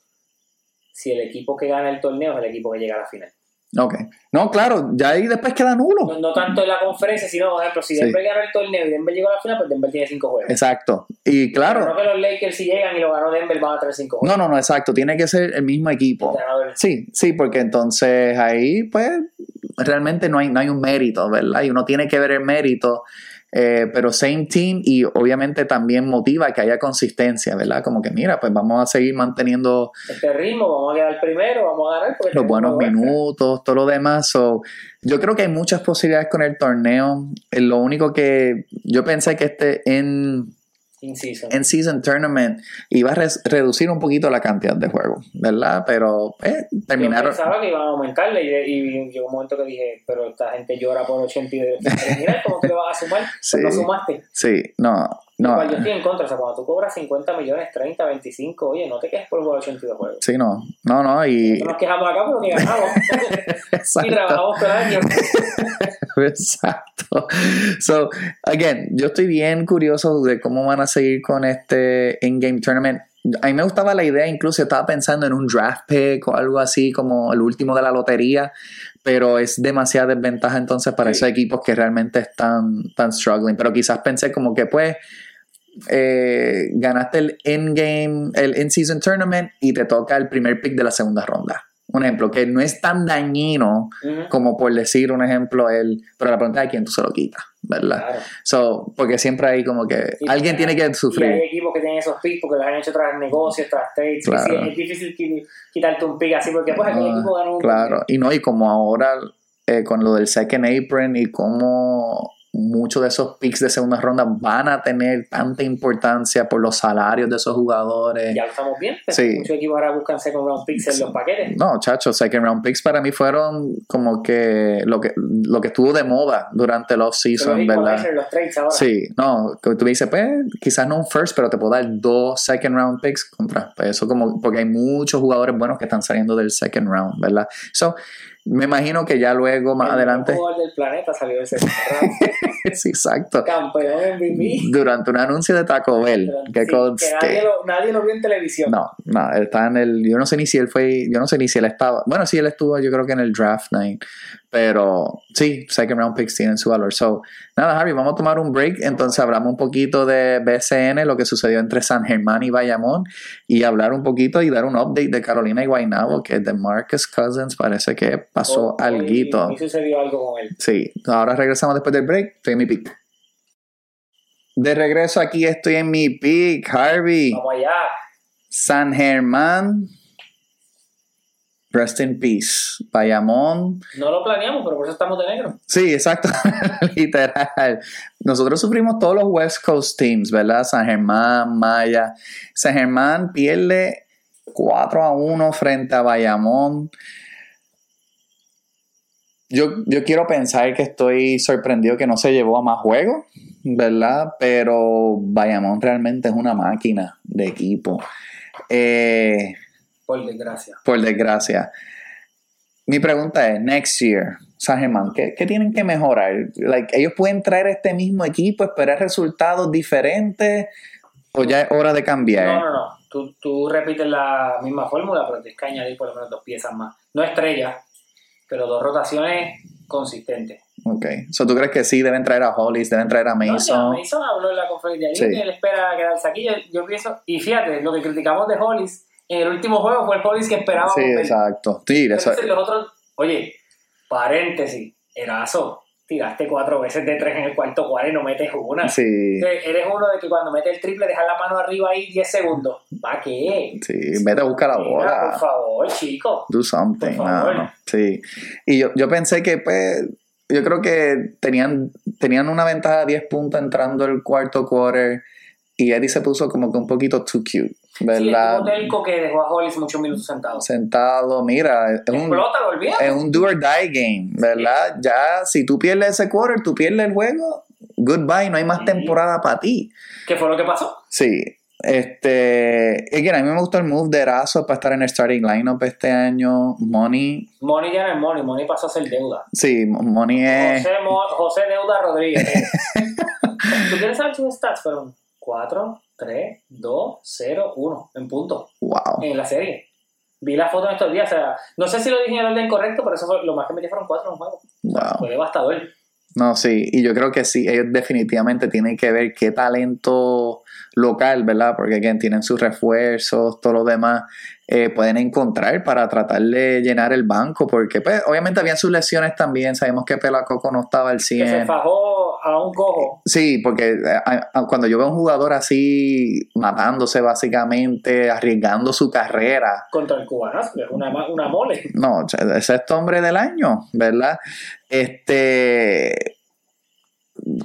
Si el equipo que gana el torneo es el equipo que llega a la final. Ok. No, claro, ya ahí después queda nulo. No, no tanto en la conferencia, sino, por ejemplo, si Sí. Denver gana el torneo y Denver llegó a la final, pues Denver tiene 5 juegos. Exacto. Y Pero claro, no que los Lakers si llegan y lo ganó Denver van a tener 5 juegos. no, no, no, exacto. Tiene que ser el mismo equipo. Sí, sí, porque entonces ahí, pues, realmente no hay, no hay un mérito, ¿verdad? Y uno tiene que ver el mérito, eh, pero same team y obviamente también motiva que haya consistencia, ¿verdad? Como que, mira, pues vamos a seguir manteniendo Este ritmo, vamos a quedar primero, vamos a ganar. Los buenos minutos, todo lo demás. So, yo creo que hay muchas posibilidades con el torneo. Eh, Lo único que yo pensé que este en In season. en season tournament iba a res- reducir un poquito la cantidad de juegos, ¿verdad? Pero eh, Yo terminaron. pensaba que iban a aumentarle y, y llegó un momento que dije, pero esta gente llora por 80 y de mira, ¿cómo te lo vas a sumar? Pues Sí. no sumaste. Sí, no, no. Igual yo estoy en contra, o sea, cuando tú cobras 50 millones, 30, 25, oye, no te quejes por jugar 82 juegos. Sí, no, no, no, y nos quejamos acá, pero ni ganamos. y trabajamos todo el año. exacto. So, again, yo estoy bien curioso de cómo van a seguir con este in-game tournament. A mí me gustaba la idea, incluso estaba pensando en un draft pick o algo así como el último de la lotería, pero es demasiada desventaja entonces para Sí. esos equipos que realmente están, están struggling. Pero quizás pensé como que pues eh, ganaste el in-game, el in-season tournament y te toca el primer pick de la segunda ronda. Un ejemplo que no es tan dañino Ujú, como por decir un ejemplo, el, pero la pregunta es quién tú se lo quitas, ¿verdad? Claro. So, porque siempre hay como que Y- alguien tiene que Y hay sufrir. equipos que tienen esos picks porque los han hecho tras negocios, tras trades. Claro. sí, es difícil qui- quitarte un pick así porque pues aquel Ah, equipo ganó un Claro, y no, y como ahora eh, con lo del second apron y como muchos de esos picks de segunda ronda van a tener tanta importancia por los salarios de esos jugadores. Ya lo estamos viendo. Sí. Muchos equipos ahora buscan second round picks en los paquetes. No, chacho, second round picks para mí fueron como que lo que, lo que estuvo de moda durante los season, ¿verdad? equalizers, los trades ahora. Sí, no, tú me dices, pues quizás no un first, pero te puedo dar dos second round picks contra. Pues eso como, porque hay muchos jugadores buenos que están saliendo del second round, ¿verdad? So, me imagino que ya luego más El adelante. jugador del planeta salió sí, exacto. Campeón MVP. Durante un anuncio de Taco Bell, que Sí, que conste. nadie, lo, nadie lo vio en televisión. No, no, él está en el. Yo no sé ni si él fue. Yo no sé ni si él estaba. Bueno, sí, él estuvo, yo creo que en el draft night. Pero sí, second round picks tienen su valor. So, nada, Harvey, vamos a tomar un break. Entonces, hablamos un poquito de BCN, lo que sucedió entre San Germán y Bayamón. Y hablar un poquito y dar un update de Carolina y Guaynabo, que de Marcus Cousins parece que pasó Hoy- alguito. hoy sucedió algo con él. Sí, ahora regresamos después del break. Estoy en mi pick. De regreso aquí estoy en mi pick, Harvey. Vamos allá. San Germán. Rest in peace. Bayamón. No lo planeamos, pero por eso estamos de negro. Sí, exacto. Literal. Nosotros sufrimos todos los West Coast teams, ¿verdad? San Germán, Maya. San Germán pierde 4 a 1 frente a Bayamón. Yo, yo quiero pensar que estoy sorprendido que no se llevó a más juegos, ¿verdad? Pero Bayamón realmente es una máquina de equipo. Eh, Por desgracia. por desgracia. Mi pregunta es, next year, San Germán, ¿qué, qué tienen que mejorar? Like, ¿Ellos pueden traer este mismo equipo, esperar resultados diferentes o ya es hora de cambiar? No, no, no. Tú, tú repites la misma fórmula, pero tienes que añadir por lo menos dos piezas más. No estrella, pero dos rotaciones consistentes. Ok, so, ¿tú crees que sí deben traer a Hollis, deben traer a No, ya, Mason? Mason habló en la conferencia Sí. él espera quedarse aquí. Yo, yo pienso, y fíjate, lo que criticamos de Hollis en el último juego fue el Hollis que esperábamos Sí, ver. exacto. Entonces, los otros, oye, paréntesis, Erazo, tiraste cuatro veces de tres en el cuarto cuadro y no metes una. sí, Eres uno de que cuando metes el triple dejas la mano arriba ahí 10 segundos. ¿Para qué? sí, vete a buscar la bola. por favor, chico. Do something. Por favor. no, no. Sí. Y yo, yo pensé que, pues, yo creo que tenían, tenían una ventaja de 10 puntos entrando el cuarto quarter y Eddie se puso como que un poquito too cute, Sí, estuvo telco que dejó a Hollis muchos minutos sentado. Sentado, mira, es un, Explota, lo olvidas. es un do or die game, ¿verdad? Ya, si tú pierdes ese quarter, tú pierdes el juego, goodbye, no hay más Sí. temporada para ti. ¿Qué fue lo que pasó? Sí. Este, again, a mí me gustó el move de Erazo para estar en el starting lineup este año. Money, Money ya no es Money, Money pasó a ser deuda. sí, Money es. José, Mo- José Deuda Rodríguez. ¿Tú quieres saber sus stats? Fueron 4, 3, 2, 0, 1 en punto Wow. en la serie. Vi la foto en estos días, o sea, no sé si lo dije en el orden correcto, pero eso fue, lo más que metí fueron 4 en un juego. Wow. Fue devastador. No, sí, y yo creo que sí, ellos definitivamente tienen que ver qué talento local, ¿verdad? Porque again, tienen sus refuerzos, todo lo demás, eh, pueden encontrar para tratar de llenar el banco, porque pues obviamente habían sus lesiones también, sabemos que Pelacoco no estaba al Que se 100. fajó a un cojo. Sí, porque eh, a- a- cuando yo veo a un jugador así matándose básicamente, arriesgando su carrera, contra el cubanazo, una, una mole. no, ese es este hombre del año, ¿verdad? Este.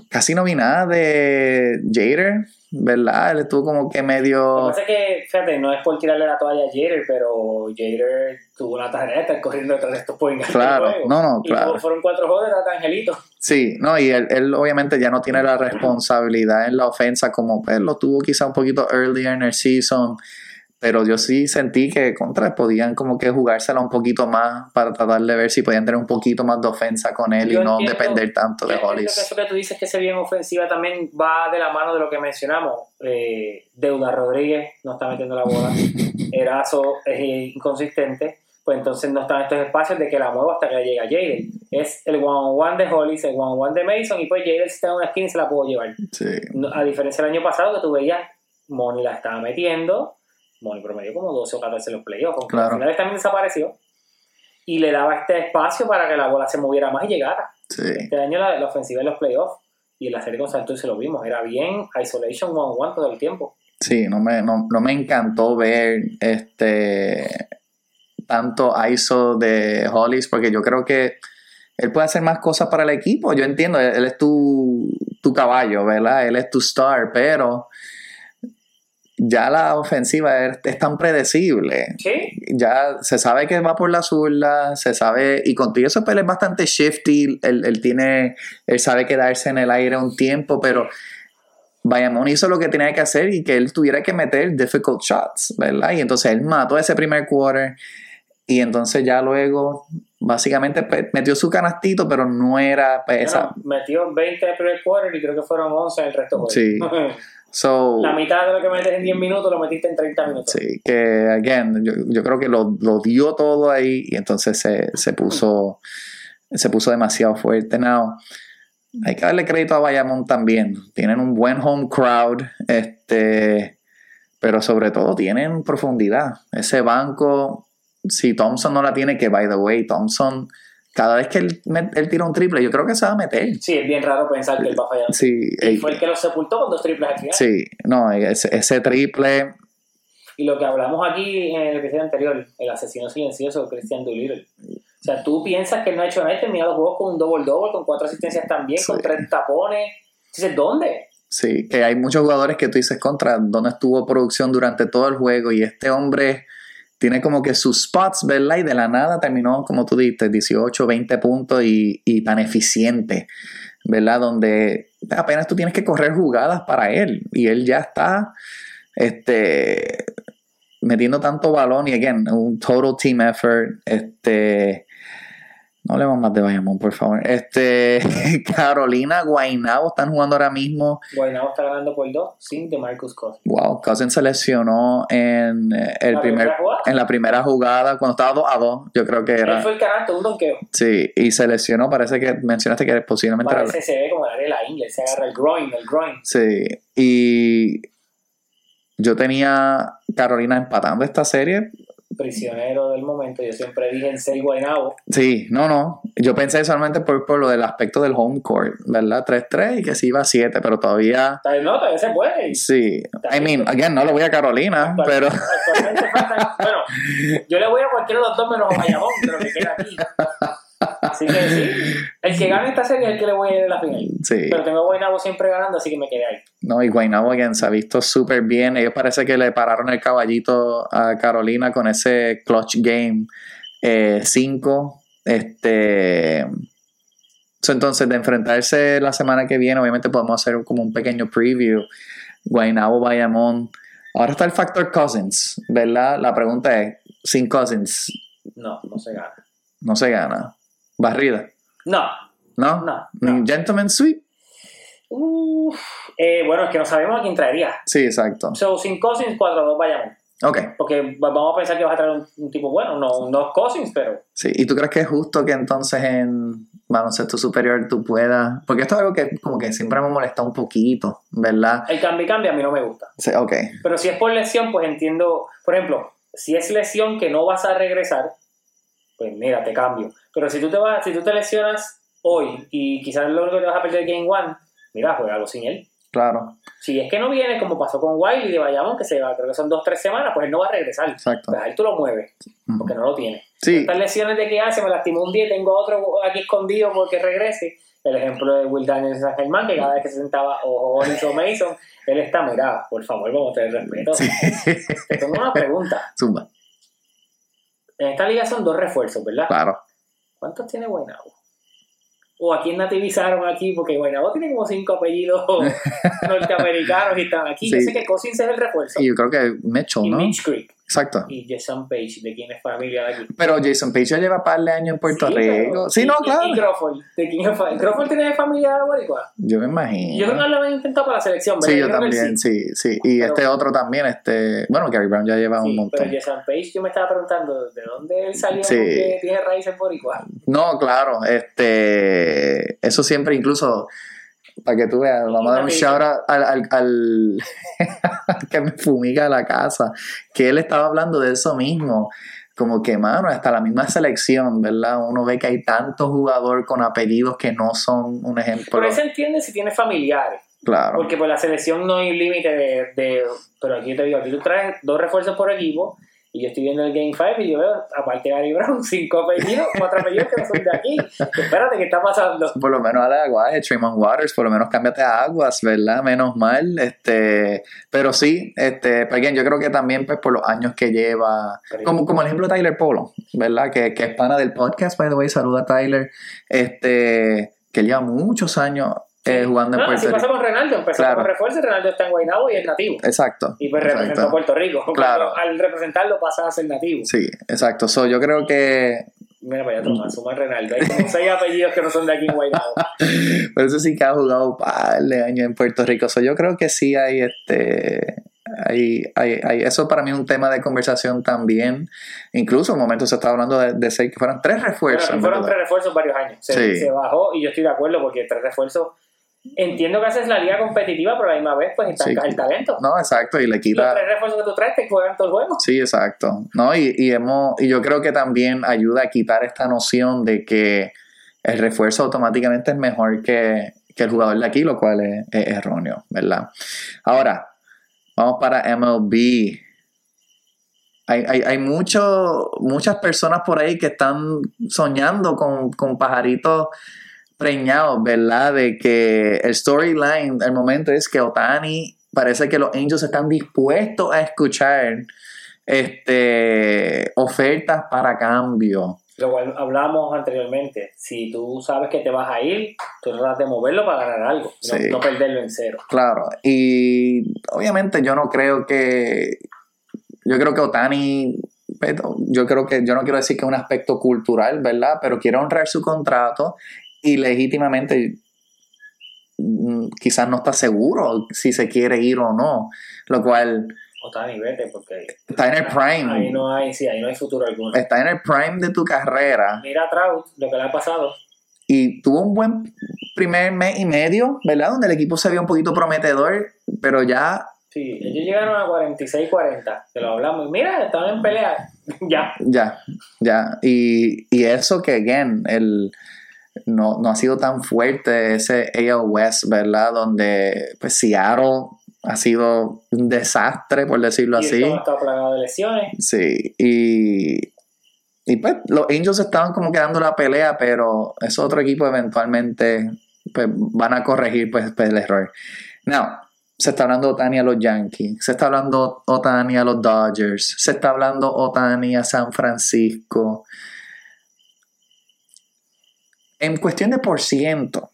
Casi no vi nada de Jader, ¿verdad? Él estuvo como que Lo medio... que pasa es que, fíjate, no es por tirarle la toalla a Jader, pero Jader tuvo una tarea de estar corriendo detrás de estos point Claro, no, no, Y claro. fueron cuatro juegos de Angelito. Sí, no, y él, él obviamente ya no tiene la responsabilidad en la ofensa como pues, lo tuvo quizá un poquito earlier en el season, pero yo sí sentí que contra podían como que jugársela un poquito más para tratar de ver si podían tener un poquito más de ofensa con él Yo y no entiendo- depender tanto de Hollis. eso que tú dices que se bien ofensiva también va de la mano de lo que mencionamos. Eh, Deuda Rodríguez no está metiendo la bola. Erazo es inconsistente. Pues entonces no están estos espacios de que la mueva hasta que llega Jaden. Es el one-on-one de Hollis, el one-on-one de Mason. Y pues Jaden si está en una esquina y se la puedo llevar. Sí, A diferencia del año pasado que tú veías, Moni la estaba metiendo. Moni promedió como 12 o 14 en los playoffs. Aunque Claro. al final también desapareció. Y le daba este espacio para que la bola se moviera más y llegara. sí, Este año la, la ofensiva en los playoffs y en la serie con Santos se lo vimos. Era bien isolation one-on-one todo el tiempo. sí, no me, no, no me encantó ver este tanto ISO de Hollis porque yo creo que él puede hacer más cosas para el equipo. Yo entiendo, él, él es tu, tu caballo, ¿verdad? Él es tu star, pero ya la ofensiva es, es tan predecible. Sí, Ya se sabe que va por la zurda, se sabe, y contigo eso es bastante shifty, él, él tiene, él sabe quedarse en el aire un tiempo, pero Bayamón hizo lo que tenía que hacer y que él tuviera que meter difficult shots, ¿verdad? Y entonces él mató ese primer quarter y entonces ya luego básicamente pues, metió su canastito, pero no era pues, esa... Bueno, metió 20 el primer quarter y creo que fueron 11 en el resto del. Sí. So, la mitad de lo que metes en 10 minutos lo metiste en 30 minutos. Sí, que, again, yo, yo creo que lo, lo dio todo ahí y entonces se, se puso se puso demasiado fuerte. Now, hay que darle crédito a Bayamón también. Tienen un buen home crowd, este, pero sobre todo tienen profundidad. Ese banco, si Thompson no la tiene, que by the way, Thompson, cada vez que él, él tira un triple, yo creo que se va a meter. Sí, es bien raro pensar que él va a fallar. Sí, Y fue el que lo sepultó con dos triples al final. sí, no, ese, ese triple, Y lo que hablamos aquí en el episodio anterior, el asesino silencioso Christian Doolittle. O sea, tú piensas que él no ha hecho nada y termina los juegos con un double-double, con cuatro asistencias también, Sí. con tres tapones. Dices, ¿dónde? Sí, que hay muchos jugadores que tú dices contra donde estuvo producción durante todo el juego y este hombre tiene como que sus spots, ¿verdad? Y de la nada terminó, como tú dijiste, 18, 20 puntos y, tan eficiente, ¿verdad? Donde apenas tú tienes que correr jugadas para él y él ya está este, metiendo tanto balón y, again, un total team effort, este... No hablemos más de Bayamón, por favor. Este, Carolina, Guaynabo están jugando ahora mismo. Guaynabo está ganando por dos sin de Marcus Cousins. Wow, Cousins se lesionó en el ¿La primer, primera jugada? en la primera jugada cuando estaba 2 a 2, yo creo que Él era. fue el canasto, un donqueo. Sí, y se lesionó, parece que mencionaste que posiblemente era- Parece se ve como el área de la ingle, se agarra el groin, el groin. Sí, y yo tenía Carolina empatando esta serie. Prisionero del momento, yo siempre dije en ser Guaynabo. Sí, no, no. Yo pensé solamente por, por lo del aspecto del home court, ¿verdad? 3-3 y que sí iba a 7, pero todavía. No, todavía se puede. Sí, I mean, again, no le voy a Carolina, pero. Bueno, yo le voy a cualquiera de los dos menos a Bayamón, pero que queda aquí. Así que sí, el que gane esta serie es el que le voy a ir en la final. Sí. Pero tengo a Guaynabo siempre ganando, así que me quedé ahí. No, y Guaynabo again, se ha visto súper bien. Ellos parece que le pararon el caballito a Carolina con ese clutch game 5. este. so, entonces, de enfrentarse la semana que viene, obviamente podemos hacer como un pequeño preview. Guaynabo, Bayamón. Ahora está el factor Cousins, ¿verdad? La pregunta es: sin Cousins, No, no se gana. no se gana. Barrida, No, ¿no? no. No. Gentleman Sweep. Uf. Eh, bueno, es que no sabemos a quién traería. Sí, exacto. So, sin Cousins, 4-2 Bayamón. Ok. Porque vamos a pensar que vas a traer un, un tipo bueno. No, no es Cousins, pero Sí, ¿y tú crees que es justo que entonces en baloncesto superior tú puedas? Porque esto es algo que como que siempre me molesta un poquito, ¿verdad? el cambio y cambio a mí no me gusta. Sí, ok, Pero si es por lesión, pues entiendo. Por ejemplo, si es lesión que no vas a regresar, pues mira, te cambio. Pero si tú te vas, si tú te lesionas hoy y quizás lo único que te vas a perder Game One, mira, juegalo sin él. claro, Si es que no viene, como pasó con Wiley de Bayamón, que se va, creo que son dos tres semanas, pues él no va a regresar. exacto. Pues ahí tú lo mueves, porque no lo tiene. Sí, Estas lesiones de que hace, me lastimó un día y tengo otro aquí escondido porque regrese, el ejemplo de Will Daniels en San Germán, que cada vez que se sentaba o Hollins o Mason, él está, mira, por favor, vamos a tener respeto. Te tengo una pregunta. Zumba. En esta liga son dos refuerzos, ¿verdad? Claro. ¿Cuántos tiene Guaynabo? O a quién nativizaron aquí, porque Guaynabo tiene como cinco apellidos norteamericanos y están aquí. Yo Sí. sé que Cousins es el refuerzo. Y yo creo que Mitchell, Y ¿no? Mitch Creek. Exacto. Y Jason Page, de quién es familia de aquí. Pero Jason Page ya lleva par de años en Puerto Sí, Rico. pero- Sí, y- no, claro. Y Crawford, ¿de quién es fa- Crawford tiene familia boricua? Yo me imagino. Yo creo que lo habían intentado para la selección, ¿verdad? Sí, yo también, sí, sí. Y Pero- este otro también, este. Bueno, Gary Brown ya lleva un montón. pero Jason Page, yo me estaba preguntando de dónde él salió Sí. porque tiene raíces boricua. No, claro, este, eso siempre incluso, para que tú veas, vamos a dar un shout out al, al, al que me fumiga la casa, que él estaba hablando de eso mismo, como que, mano, hasta la misma selección, ¿verdad? Uno ve que hay tantos jugadores con apellidos que no son un ejemplo. Por eso entiende si tiene familiares. Claro, Porque por la selección no hay límite de, de- Pero aquí te digo, aquí tú traes dos refuerzos por equipo. Y yo estoy viendo el Game 5 y yo veo, aparte de Gary Brown, cinco apellidos, cuatro apellidos que no son de aquí. Espérate, ¿qué está pasando? por lo menos a la agua, eh, Tremont Waters, por lo menos cámbiate a aguas, ¿verdad? Menos mal, este, pero sí, este, pero again, yo creo que también pues por los años que lleva, como, como el ejemplo de Tyler Polo, ¿verdad? Que, que es pana del podcast, by the way, saluda a Tyler, este, que lleva muchos años eh, jugando en No, Puerto Rico. con Renaldo. Empezó Claro. como refuerzo y Renaldo está en Guaynabo y es nativo. Exacto. Y pues representó a. Puerto Rico. Claro. Cuando Al representarlo pasa a ser nativo. Sí, exacto. So, yo creo que Mira, vaya Tomás, suma Renaldo. Hay como seis apellidos que no son de aquí en Guaynabo. Pero eso sí que ha jugado un par de años en Puerto Rico. So, yo creo que sí hay este. Hay, hay, hay- eso para mí es un tema de conversación también. Incluso en un momento se estaba hablando de, de seis que fueran tres refuerzos. fueron tres refuerzos varios años. Se, Sí. se bajó y yo estoy de acuerdo porque tres refuerzos. Entiendo que haces la liga competitiva, pero a la misma vez, pues está Sí. el talento. No, exacto, y le Los quita. tres refuerzos que tú traes te juegan todo el juego. Sí, exacto. No, y, y hemos, y yo creo que también ayuda a quitar esta noción de que el refuerzo automáticamente es mejor que, que el jugador de aquí, lo cual es, es erróneo, ¿verdad? Ahora, vamos para MLB. Hay, hay, hay mucho- muchas personas por ahí que están soñando con, con pajaritos preñados, ¿verdad? De que el storyline, el momento es que Otani, parece que los Angels están dispuestos a escuchar este, ofertas para cambio. Lo cual hablábamos anteriormente. Si tú sabes que te vas a ir, tú tratas de moverlo para ganar algo, no, Sí. no perderlo en cero. Claro, y obviamente yo no creo que. Yo creo que Otani. Yo creo que. Yo no quiero decir que es un aspecto cultural, ¿verdad? Pero quiere honrar su contrato y legítimamente. mm, Quizás no está seguro si se quiere ir o no. Lo cual Otani, vete, porque está en el prime. ahí no hay, sí, ahí no hay futuro alguno. Está en el prime de tu carrera. Mira a Trout, lo que le ha pasado. y tuvo un buen primer mes y medio, ¿verdad? Donde el equipo se vio un poquito prometedor, pero ya, Sí, ellos llegaron a 46-40, que lo hablamos. Y Mira, estaban en pelea. ya. ya, ya. Y, y eso que, again, el, no, no ha sido tan fuerte ese AL West, ¿verdad? Donde, pues, Seattle ha sido un desastre, por decirlo Y así. plagado de lesiones. Sí, y, y pues los Angels estaban como quedando la pelea, pero ese otro equipo eventualmente pues, van a corregir pues, pues, el error. Now, se está hablando Otani a los Yankees, se está hablando Otani a los Dodgers, se está hablando Otani a San Francisco. En cuestión de por ciento,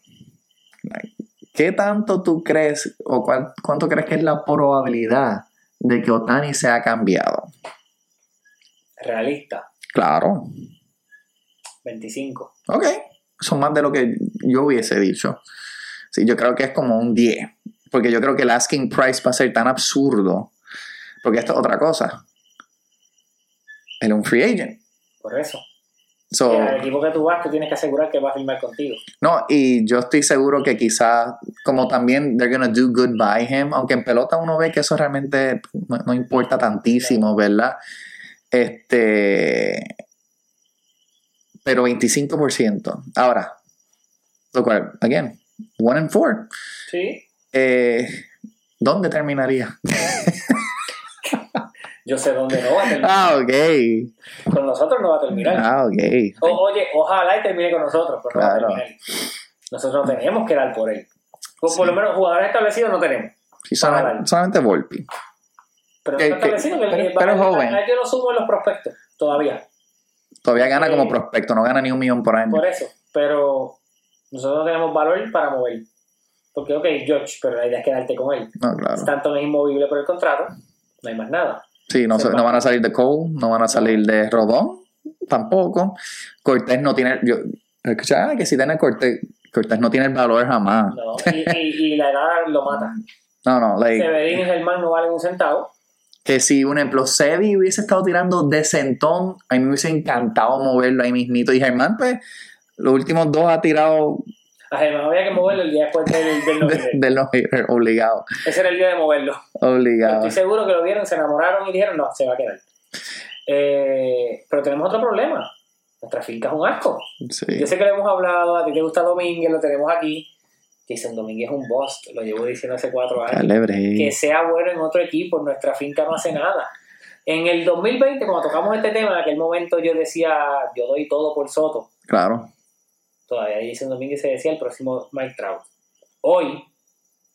¿qué tanto tú crees o cuál- cuánto crees que es la probabilidad de que Otani sea cambiado? Realista. Claro. 25. Ok. Son más de lo que yo hubiese dicho. Sí, yo creo que es como un 10. Porque yo creo que el asking price va a ser tan absurdo. Porque esto es otra cosa. Él es un free agent. Por eso. So, al equipo que tú vas, tú tienes que asegurar que va a firmar contigo. no, y yo estoy seguro que quizás, como también they're gonna do good by him, aunque en pelota uno ve que eso realmente no, no importa tantísimo, ¿verdad? Este. Pero 25%. Ahora, lo cual, again, one and four. Sí. Eh, ¿Dónde terminaría? Yo sé dónde no va a terminar. Ah, ok. Con nosotros no va a terminar. Ah, ok. O- oye, ojalá y termine con nosotros, pero no va a terminar. Nosotros no tenemos que dar por él. Por, por lo menos jugadores establecidos no tenemos. Sí, solamente, Volpi. Pero no está establecido que, pero- que- pero es a- joven. Yo lo sumo en los prospectos todavía. Todavía gana como Eh, prospecto, no gana ni un millón por año. Por eso. Pero nosotros no tenemos valor para mover. Porque, ok, George, pero la idea es quedarte con él. No, claro. Stanton es inmovible por el contrato, no hay más nada. Sí, no, van a salir de Cole, no van a salir de Rodón, tampoco. Cortés no tiene. Yo escuchaba que si tiene Cortés, Cortés no tiene el valor jamás. No. Y, y- y la edad lo mata. No, no, like, Severín y Germán no valen un centavo. que si, un ejemplo, Sevi hubiese estado tirando de centón, a mí me hubiese encantado moverlo ahí mismito. Y Germán, pues, los últimos dos ha tirado A Germán había que moverlo el día después del, del de, los obligado, Ese era el día de moverlo. obligado. Estoy seguro que lo vieron, se enamoraron y dijeron, no, se va a quedar. Eh, pero tenemos otro problema. Nuestra finca es un asco. Sí. Yo sé que lo hemos hablado, a ti te gusta Domínguez, lo tenemos aquí. Jason Domínguez es un boss, lo llevo diciendo hace cuatro años. Dale, break. Que sea bueno en otro equipo, nuestra finca no hace nada. En el 2020, cuando tocamos este tema, en aquel momento yo decía, yo doy todo por Soto. Claro. Todavía Jason Domínguez se decía el próximo Mike Trout. Hoy,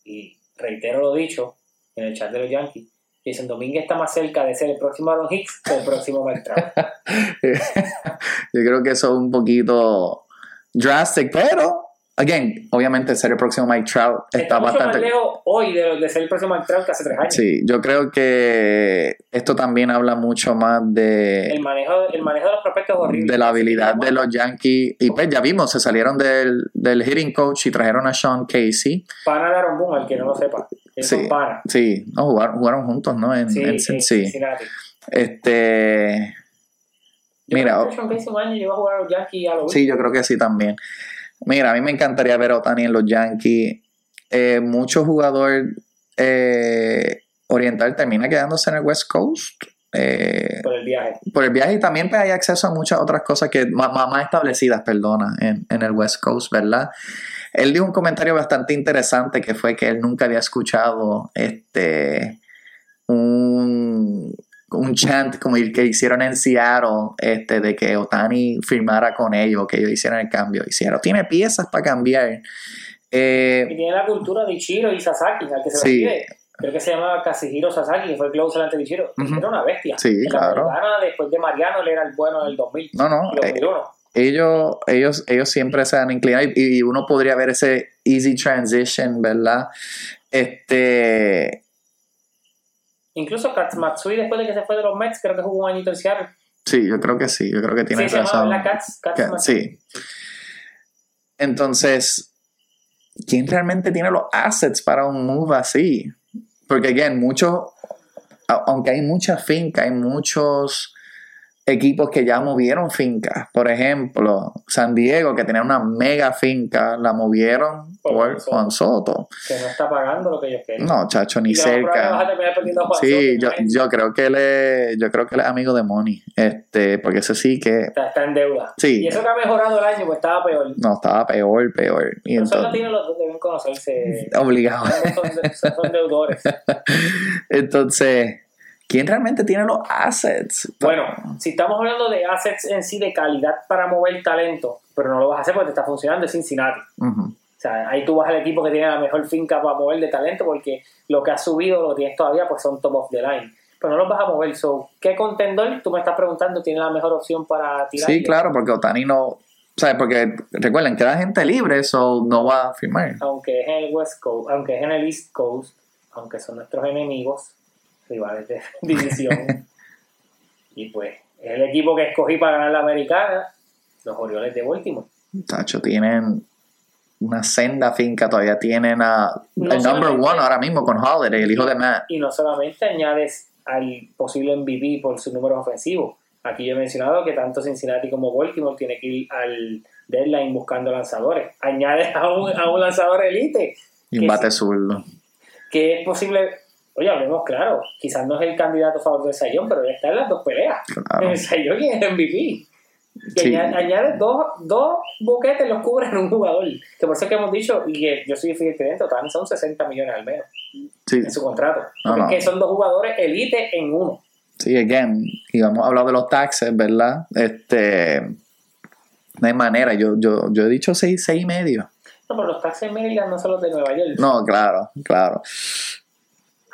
y reitero lo dicho en el chat de los Yankees, Jason Domínguez está más cerca de ser el próximo Aaron Hicks que el próximo Mike Trout. Yo creo que eso es un poquito drastic, pero, again, obviamente ser el próximo Mike Trout está, mucho bastante. más lejos hoy de, de ser el próximo Mike Trout que hace tres años. Sí, yo creo que esto también habla mucho más de, El, manejo, el manejo de los prospectos es horrible. de la habilidad de los Yankees. Y pues ya vimos, se salieron del, del hitting coach y trajeron a Sean Casey. Pana de Aaron Boone, al que no lo sepa. Es Sí. un pana. Sí, no, jugaron, jugaron juntos, ¿no? En, Sí, en Cincy. Cincinnati. Este. Yo Mira, creo que Sean Casey llegó a jugar a los Yankees a lo Sí, yo creo que sí también. Mira, a mí me encantaría ver a Otani en los Yankees. Eh, mucho jugador eh, oriental termina quedándose en el West Coast. eh, por el viaje. por el viaje y también pues, hay acceso a muchas otras cosas que más, más- establecidas, perdona, en, en el West Coast, ¿verdad? Él dijo un comentario bastante interesante que fue que él nunca había escuchado este un, un chant como el que hicieron en Seattle este, de que Otani firmara con ellos, que ellos hicieran el cambio. Y Seattle tiene piezas para cambiar. Eh, Y tiene la cultura de Ichiro y Sasaki, al que se Sí. refiere. Creo que se llamaba Kazuhiro Sasaki, que fue el closer ante de Ichiro. Era una bestia. Sí, En la claro. después de Mariano, él era el bueno del 2000. no, no. eh, 2001. ellos, ellos, elellos siempre se han inclinado y, y uno podría ver ese easy transition, ¿verdad? Este, Incluso Katz Matsui, después de que se fue de los Mets, creo que jugó un añito en Seattle. sí, yo creo que sí, yo creo que Sí, tiene se llamaba razón. ¿verdad? Katz, Katz Matsui. sí. Entonces, ¿quién realmente tiene los assets para un move así? Porque, again, muchos, aunque hay muchas fincas, hay muchos equipos que ya movieron fincas. Por ejemplo, San Diego, que tenía una mega finca, la movieron Por Juan Soto. Que no está pagando lo que ellos quieren. No, chacho, ni cerca. Sí, yo, yo creo que él yo creo que él es amigo de Money. Este, porque ese sí que Está, está en deuda. Sí. Y eso que ha mejorado el año, pues estaba peor. no estaba peor, peor. Y entonces, tienen los dos, deben conocerse. obligado. son, son deudores. Entonces, ¿quién realmente tiene los assets? Bueno, si estamos hablando de assets en sí de calidad para mover talento, pero no lo vas a hacer porque te está funcionando, es Cincinnati. Ujú. O sea, ahí tú vas al equipo que tiene la mejor finca para mover de talento porque lo que has subido, lo que tienes todavía, pues son top of the line. Pero no los vas a mover. So, ¿Qué contendor, tú me estás preguntando, tiene la mejor opción para tirar? Sí, claro, porque Otani no. ¿Sabes? Porque recuerden, queda gente libre, eso no va a firmar. Aunque es en el West Coast, aunque es en el East Coast, aunque son nuestros enemigos, rivales de división. y pues, es el equipo que escogí para ganar la americana, los Orioles de Baltimore. Tacho, tienen una senda finca, todavía tienen a No el number one ahora mismo con Holiday, el hijo de Matt. Y no solamente añades al posible MVP por sus números ofensivos. Aquí yo he mencionado que tanto Cincinnati como Baltimore tiene que ir al deadline buscando lanzadores. Añades a un, a un lanzador elite, Y un bate zurdo. que es posible. Oye, hablemos claro, quizás no es el candidato a favor del Sayón, pero ya está en las dos peleas. Claro. El Sayón y el MVP. Que Sí. añade- añades dos, dos boquetes, los cubren un jugador. Que por eso es que hemos dicho, y que yo soy fiel también son 60 millones al menos Sí, en su contrato. No, Porque no. es que son dos jugadores elite en uno. sí, again. Y vamos a hablar de los taxes, ¿verdad? Este. No hay manera. Yo, yo, yo he dicho seis, seis y medio. No, pero los taxis Maryland no son los de Nueva York. No, claro, claro.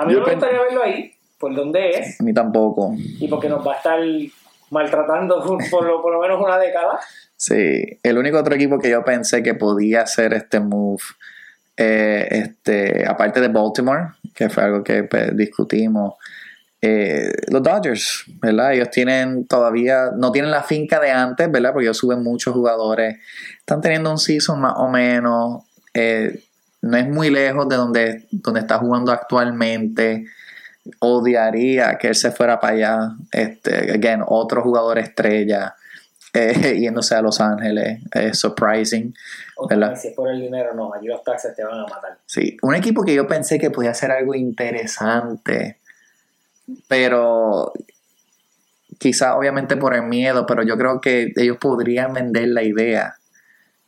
A mí Yo no me gustaría verlo ahí, por donde es, A mí tampoco. y porque nos va a estar maltratando por lo, por lo menos una década. Sí, el único otro equipo que yo pensé que podía hacer este move, eh, este, aparte de Baltimore, que fue algo que pues, discutimos, eh, los Dodgers, ¿verdad? Ellos tienen todavía, no tienen la finca de antes, ¿verdad? Porque ellos suben muchos jugadores, están teniendo un season más o menos, eh, no es muy lejos de donde, donde está jugando actualmente. Odiaría que él se fuera para allá. Este, again, otro jugador estrella eh, yéndose a Los Ángeles. Es surprising. Otra ¿Verdad? si es por el dinero, no, allí los taxis te van a matar. Sí, un equipo que yo pensé que podía ser algo interesante, pero quizá obviamente por el miedo, pero yo creo que ellos podrían vender la idea.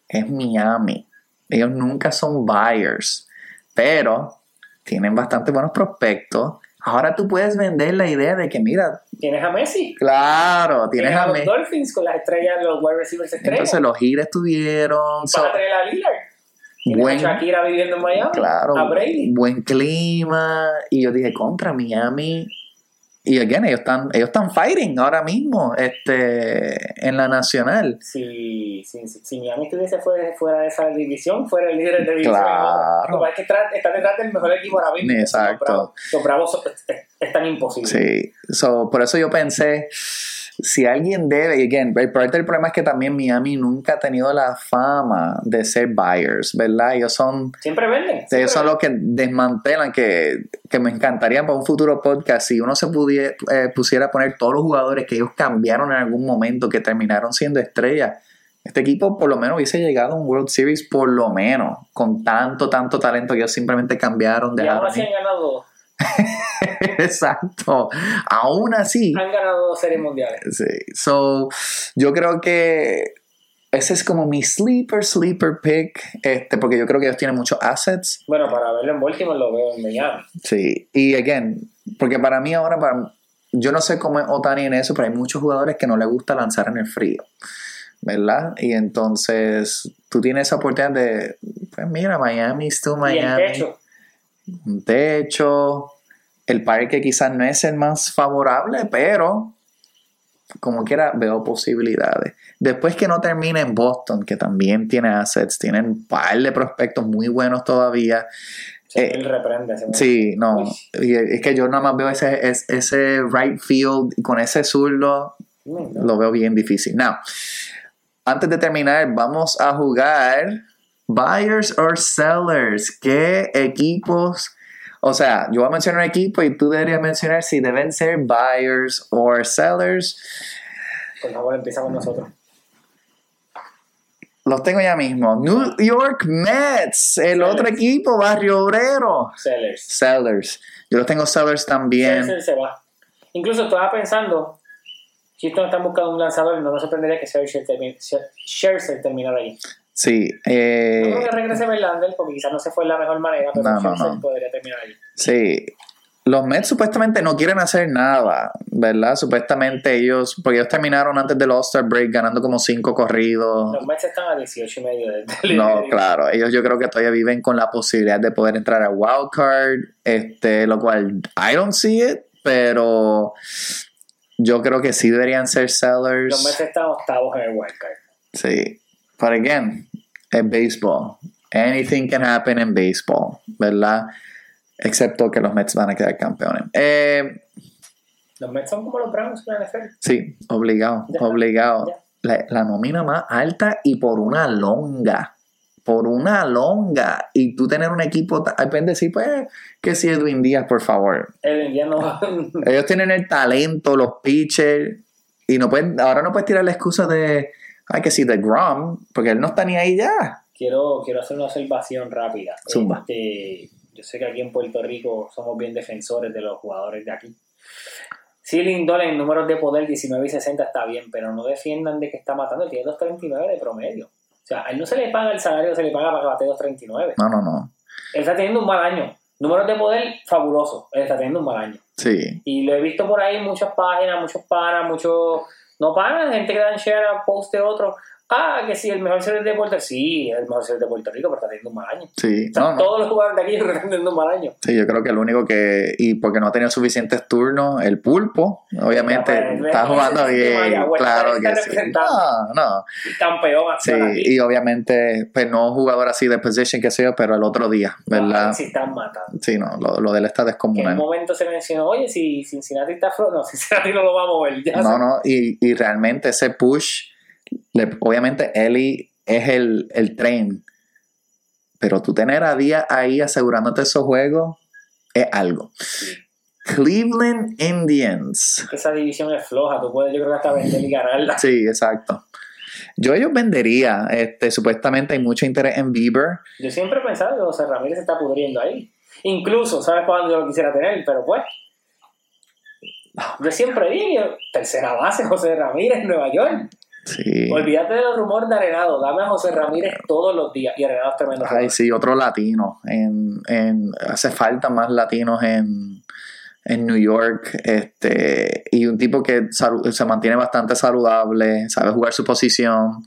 Es Miami. Ellos nunca son buyers, pero tienen bastante buenos prospectos. Ahora tú puedes vender la idea de que, mira, Tienes a Messi. claro, tienes Tienes a a los. Dolphins con las estrellas, los wide receivers estrellas. Entonces los Giles tuvieron. Vas so- a traer a Lillard. Buen, a Shakira viviendo en Miami. claro, A Brady. buen clima. Y yo dije, contra Miami. Y again, ellos están, ellos están fighting ahora mismo este, en la nacional. Si, si, si, si Miami estuviese fuera, fuera de esa división, fuera el líder de división. Claro. Pasa es que está, detrás del mejor equipo ahora mismo. Exacto. Los Bravos, los Bravos son- es, es- es tan imposible. Sí, so, por eso yo pensé, si alguien debe, y again, el, parte del problema es que también Miami nunca ha tenido la fama de ser buyers, ¿verdad? Ellos son, Siempre venden. siempre ellos son venden. los que desmantelan, que, que me encantaría para un futuro podcast, si uno se pudiera, eh, pusiera a poner todos los jugadores que ellos cambiaron en algún momento, que terminaron siendo estrellas. Este equipo por lo menos hubiese llegado a un World Series, por lo menos, con tanto, tanto talento que ellos simplemente cambiaron, Y aún dejaron. así han ganado, Exacto. Aún así, han ganado dos series mundiales. Sí. So, yo creo que ese es como mi sleeper, sleeper pick. Este, porque yo creo que ellos tienen muchos assets. Bueno, para verlo en Baltimore lo veo en Miami. Sí. Y again, porque para mí ahora, para, yo no sé cómo es Otani en eso, pero hay muchos jugadores que no les gusta lanzar en el frío. ¿Verdad? Y entonces tú tienes esa oportunidad de, pues mira, Miami, tú Y el Miami. techo. Un techo. El parque quizás no es el más favorable, pero como quiera veo posibilidades. Después que no termine en Boston, que también tiene assets, tienen un par de prospectos muy buenos todavía. Eh, él reprende. Sí, no. Y es que yo nada más veo ese, es- ese right field con ese zurdo ¿no? lo veo bien difícil. Now, antes de terminar, vamos a jugar buyers or sellers. ¿Qué equipos? O sea, yo voy a mencionar un equipo y tú deberías mencionar si deben ser buyers or sellers. Por favor, empieza con nosotros. Los tengo ya mismo. New York Mets, el Sellers. otro equipo, Barrio Obrero. Sellers. Sellers. Yo los tengo sellers también. Scherzer se va. Incluso estaba pensando, si estos están buscando un lanzador, no me sorprendería que Scherzer terminara ahí. Sí, No eh, creo que regrese Verlander, porque quizás no se fue de la mejor manera, pero No, no, no. podría terminar ahí. Sí. Los Mets supuestamente no quieren hacer nada, ¿verdad? Supuestamente ellos, porque ellos terminaron antes del All-Star Break ganando como cinco corridos. Los Mets están a 18 y medio de, No, claro, ellos yo creo que todavía viven con la posibilidad de poder entrar a Wild Card, este, lo cual I don't see it, pero yo creo que sí deberían ser sellers. Los Mets están octavos en el wildcard. Sí, pero again, es baseball. Anything can happen in baseball, ¿verdad? Excepto que los Mets van a quedar campeones. Eh, Los Mets son como los Browns en la NFL. sí, obligado, Ya obligado. ya. La, la nómina más alta y por una longa. Por una longa. Y tú tener un equipo. que decir, pues, que si Edwin Díaz, por favor. El indiano. Ellos tienen el talento, los pitchers. Y no pueden, ahora no puedes tirar la excusa de. Ay, que si de Grom, porque él no está ni ahí ya. quiero, quiero hacer una observación rápida. Zumba. Este, yo sé que aquí en Puerto Rico somos bien defensores de los jugadores de aquí. Sí, Lindor en números de poder 19 y 60 está bien, pero no defiendan de que está matando. Tiene 2.39 de promedio. O sea, a él no se le paga el salario, se le paga para que bate 2.39. No, no, no. Él está teniendo un mal año. Números de poder fabuloso. Él está teniendo un mal año. Sí. Y lo he visto por ahí en muchas páginas, muchos panas, muchos. No panas, gente que dan share a post de otros. Ah, que sí, el mejor series de Puerto Rico. Sí, el mejor series de Puerto Rico, pero está teniendo un mal año. Sí, O sea, no, no. todos los jugadores de aquí están teniendo un mal año. Sí, yo creo que el único que, y porque no ha tenido suficientes turnos, el pulpo, obviamente, pues, está jugando bien, ya, bueno, claro que sí. No, no. Campeón Sí, aquí. y obviamente, pues no jugador así de position que sea, pero el otro día, ¿verdad? Ah, sí, están matando. Sí, no, lo, lo de él está Que en un descomunal. momento se mencionó, oye, si Cincinnati está flojo, no, Cincinnati no lo va a mover. Ya No, se- no, y, y realmente ese push, le- obviamente Eli es el, el tren, pero tú tener a Díaz ahí asegurándote esos juegos es algo. Sí. Cleveland Indians. Esa división es floja, tú puedes, yo creo que hasta vender y ganarla. Sí, exacto. Yo ellos vendería, este, supuestamente hay mucho interés en Bieber. Yo siempre he pensado que José Ramírez se está pudriendo ahí. Incluso, ¿sabes cuándo yo lo quisiera tener? Pero pues. Yo siempre digo, tercera base, José Ramírez en Nueva York. Sí. Olvídate de los rumores de Arenado, dame a José Ramírez todos los días. Y Arenado es tremendo. Ay, sí, otro latino. En, en, hace falta más latinos en, en New York. Este, y un tipo que se mantiene bastante saludable, sabe jugar su posición.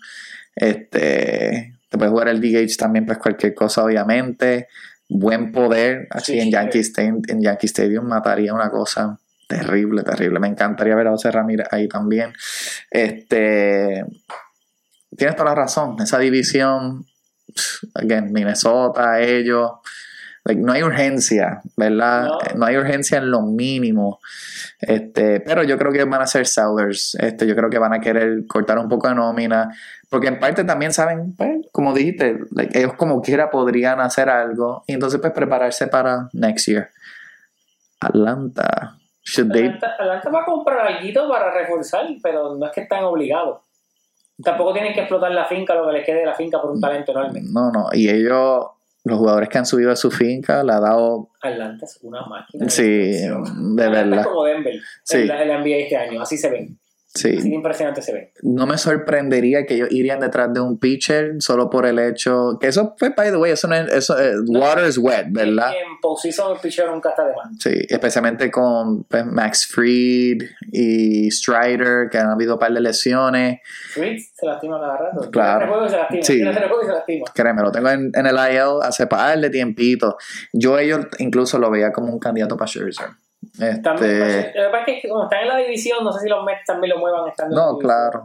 Este, te puede jugar el DH también, pues cualquier cosa, obviamente. Buen poder. Así Sí, en, sí. Yankee Stadium, en Yankee Stadium mataría una cosa terrible, terrible. Me encantaría ver a José Ramírez ahí también. Este, tienes toda la razón. Esa división again, Minnesota, ellos. like, no hay urgencia, ¿verdad? No. No. hay urgencia en lo mínimo. Este, pero yo creo que van a ser sellers. Este, yo creo que van a querer cortar un poco de nómina. Porque en parte también saben, pues, como dijiste, like, ellos como quiera podrían hacer algo. Y entonces, pues, prepararse para next year. Atlanta. Atlanta, Atlanta va a comprar algo para reforzar, pero no es que están obligados. Tampoco tienen que explotar la finca, lo que les quede de la finca por un talento enorme. No, no. Y ellos, los jugadores que han subido a su finca, le ha dado. Atlanta es una máquina. de Sí, de verdad. es como Denver Sí. en, la, en la NBA este año. Así se ven. Así Sí. impresionante se ven. No me sorprendería que ellos irían detrás de un pitcher solo por el hecho. Que eso fue, by the way, eso no es. Eso, eh, water is wet, ¿verdad? En postseason el pitcher nunca está de más. Sí, especialmente con pues, Max Fried y Strider, que han habido un par de lesiones. Fritz se lastima cada rato. Claro. Se lastima. Sí. Se lastima. Créeme, lo tengo en, en el IL hace par de tiempito. Yo ellos incluso lo veía como un candidato para Scherzer. También, Este, lo que pasa es que como están en la división, no sé si los Mets también lo muevan estando en no, claro.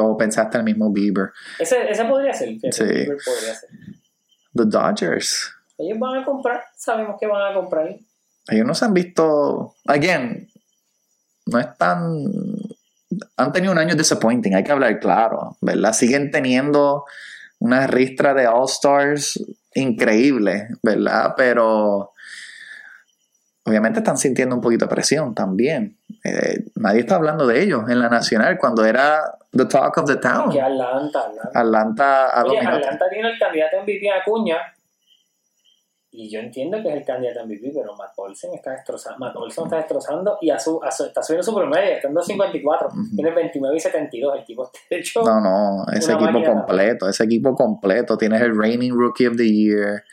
O pensaste el mismo Bieber. Ese, ese podría ser. Sí. Bieber podría ser. The Dodgers. Ellos van a comprar, sabemos que van a comprar. ellos no se han visto. Again, no es tan. Han tenido un año disappointing, hay que hablar claro, ¿verdad? Siguen teniendo una ristra de All-Stars increíble, ¿verdad? Pero. Obviamente están sintiendo un poquito de presión también. Eh, nadie está hablando de ellos en la nacional cuando era the talk of the town. Que Atlanta, Atlanta. Atlanta Oye. Atlanta tiene el candidato MVP a Acuña. Y yo entiendo que es el candidato a MVP, pero Matt Olsen está destrozando. Matt Olsen está destrozando y a su, a su- está subiendo su promedio, está en 2.54. Tiene 29 y 72. El tipo está hecho. No, no, ese equipo completo, ese equipo completo. Tienes el reigning rookie of the year.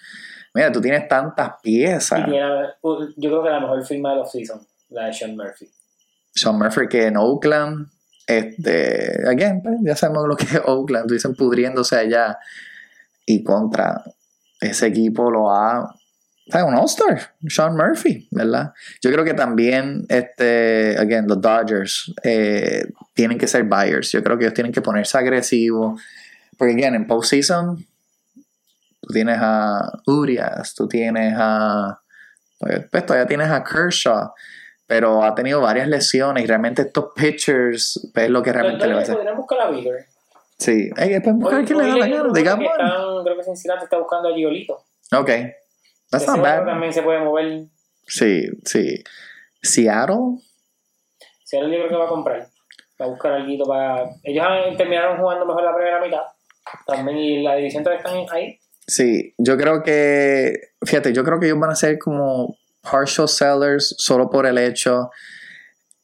Mira, tú tienes tantas piezas. Tiene, la- yo creo que la mejor firma de los season, la de Sean Murphy. Sean Murphy que en Oakland, este, again, pues, ya sabemos lo que es Oakland, dicen pudriéndose allá. Y contra ese equipo lo ha. ¿sabes? Un All-Star, Sean Murphy, ¿verdad? Yo creo que también, este, again, los Dodgers eh, tienen que ser buyers. Yo creo que ellos tienen que ponerse agresivos. Porque, again, en postseason, tú tienes a Urias, tú tienes a. Pues, pues, todavía tienes a Kershaw pero ha tenido varias lesiones y realmente estos pitchers pues, es lo que realmente le va a hacer. podrían buscar a Bieber. Sí, hay que buscar Hoy- quién le da la gana, digamos. que están- creo que Cincinnati está buscando a Giolito. Ok, that's Ese not bad. también se puede mover. Sí, sí. Seattle, era el libro que va a comprar, va a buscar algo para. Ellos terminaron jugando mejor la primera mitad. También, y la división todavía están ahí. Sí, yo creo que, fíjate, yo creo que ellos van a ser como partial sellers solo por el hecho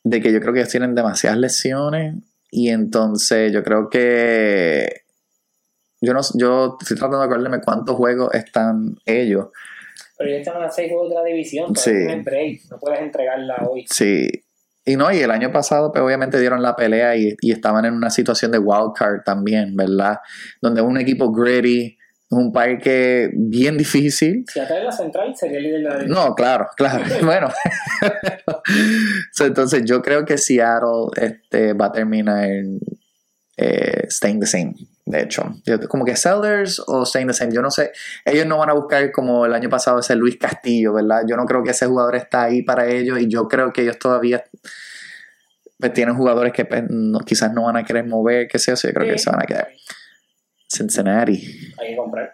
de que yo creo que ellos tienen demasiadas lesiones y entonces yo creo que yo no yo estoy tratando de acordarme cuántos juegos están ellos Pero ellos están a seis juegos de la división. Sí. Break. No puedes entregarla hoy. Sí. Y no, y el año pasado, pues obviamente dieron la pelea y, y estaban en una situación de wild card también, ¿verdad? Donde un equipo gritty, un parque bien difícil. Si atrae la central, sería el líder de la división. No, claro, claro. bueno. Entonces yo creo que Seattle este, va a terminar eh, staying the same. De hecho, como que Sellers o staying the same, yo no sé. Ellos no van a buscar como el año pasado ese Luis Castillo, ¿verdad? Yo no creo que ese jugador está ahí para ellos y yo creo que ellos todavía pues, tienen jugadores que pues, no- quizás no van a querer mover, qué sé yo, yo creo que se van a quedar. Cincinnati. Hay que comprar.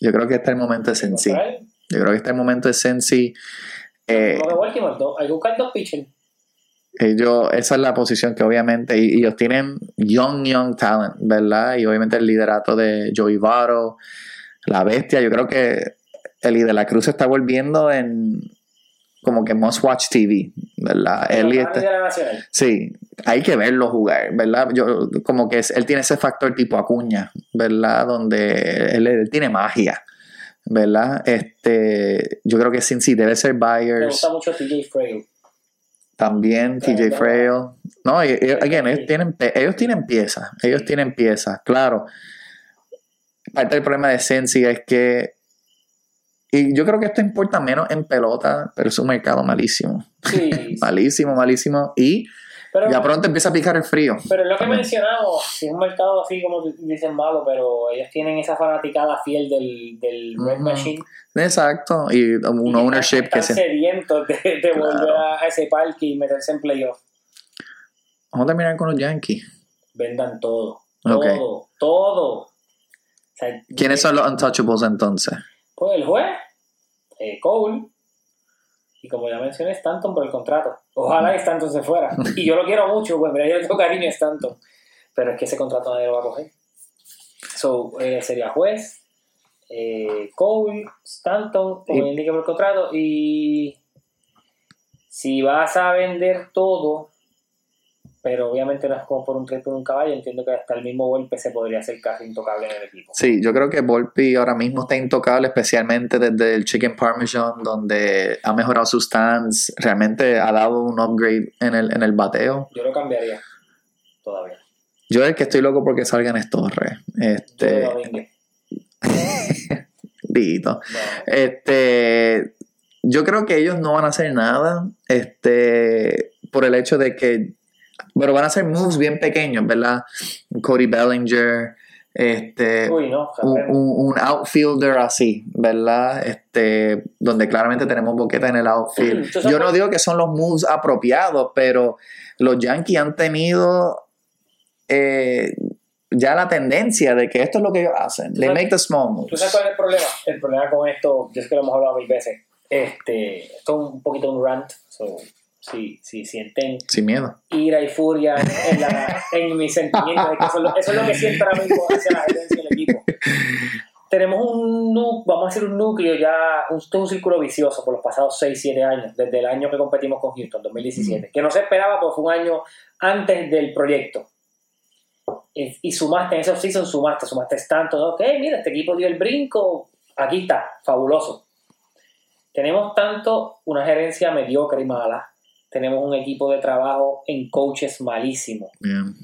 Yo creo que este es el momento de. Comprar. Yo creo que este es el momento de Cincy. Eh, hay que buscar dos pitchers. ellos, esa es la posición que obviamente, y, ellos tienen young, young talent, ¿verdad? Y obviamente el liderato de Joey Votto, la bestia, yo creo que Eli de la Cruz está volviendo en como que must watch TV, ¿verdad? Está- Nacional. Sí, hay que verlo jugar, ¿verdad? Yo, como que es- él tiene ese factor tipo Acuña, ¿verdad? Donde él, él tiene magia, ¿verdad? Este, yo creo que Cincy debe ser Me Byers, gusta mucho TJ Frail. también TJ. Frail. No, y- again, ellos tienen, ellos tienen piezas, ellos tienen piezas, claro. Parte del problema de Cincy es que, y yo creo que esto importa menos en pelota, pero es un mercado malísimo, Sí. malísimo, malísimo, y Pero, ya pronto empieza a picar el frío. pero es lo que También. mencionamos, si es un mercado así como dicen malo, pero ellos tienen esa fanaticada fiel del, del Red. Machine. Exacto, y un Y ownership están que se... sedientos de, de Claro. volver a ese parque y meterse en playoff. Vamos a terminar con los Yankees. Vendan todo. Todo. Todo. O sea, ¿Quiénes son los untouchables entonces? Pues el juez, eh, Cole, y como ya mencioné, Stanton por el contrato. Ojalá que Stanton se fuera. Y yo lo quiero mucho, pues mira, yo tengo cariño a Stanton. Pero es que ese contrato nadie lo va a coger. So, eh, sería juez, eh, Cole, Stanton, como indica por el contrato. Y si vas a vender todo, pero obviamente no es como por un trade por un caballo, entiendo que hasta el mismo golpe se podría hacer casi intocable en el equipo. Sí, yo creo que Volpi ahora mismo está intocable, especialmente desde el Chicken Parmesan, donde ha mejorado sus stands, realmente ha dado un upgrade en el, en el bateo. Yo lo cambiaría todavía. Yo es el que estoy loco porque salgan estos Torres. Este, dito. No. Este, yo creo que ellos no van a hacer nada, este, por el hecho de que, pero van a hacer moves bien pequeños, ¿verdad? Cody Bellinger, este, Uy, no. un, Javier. un- un outfielder así, ¿verdad? Este, donde claramente tenemos boqueta en el outfield. ¿Tú Yo no digo que son los moves apropiados, pero los Yankees han tenido eh, ya la tendencia de que esto es lo que ellos hacen. They make the small ¿Tú moves. sabes cuál es el problema? El problema con esto, yo sé que lo hemos hablado mil veces. Este, esto es un poquito un rant. So, si, si sienten Sin miedo. ira y furia en, la, en mis sentimientos, es que eso, es lo, eso es lo que siento ahora mismo hacia la gerencia del equipo. Tenemos un vamos a hacer un núcleo ya, un, un círculo vicioso por los pasados 6, 7 años, desde el año que competimos con Houston, 2017, que no se esperaba porque fue un año antes del proyecto. Y, sumaste en esos season, sumaste, sumaste tanto, ok, mira, este equipo dio el brinco, aquí está, fabuloso. Tenemos tanto una gerencia mediocre y mala, tenemos un equipo de trabajo en coaches malísimo,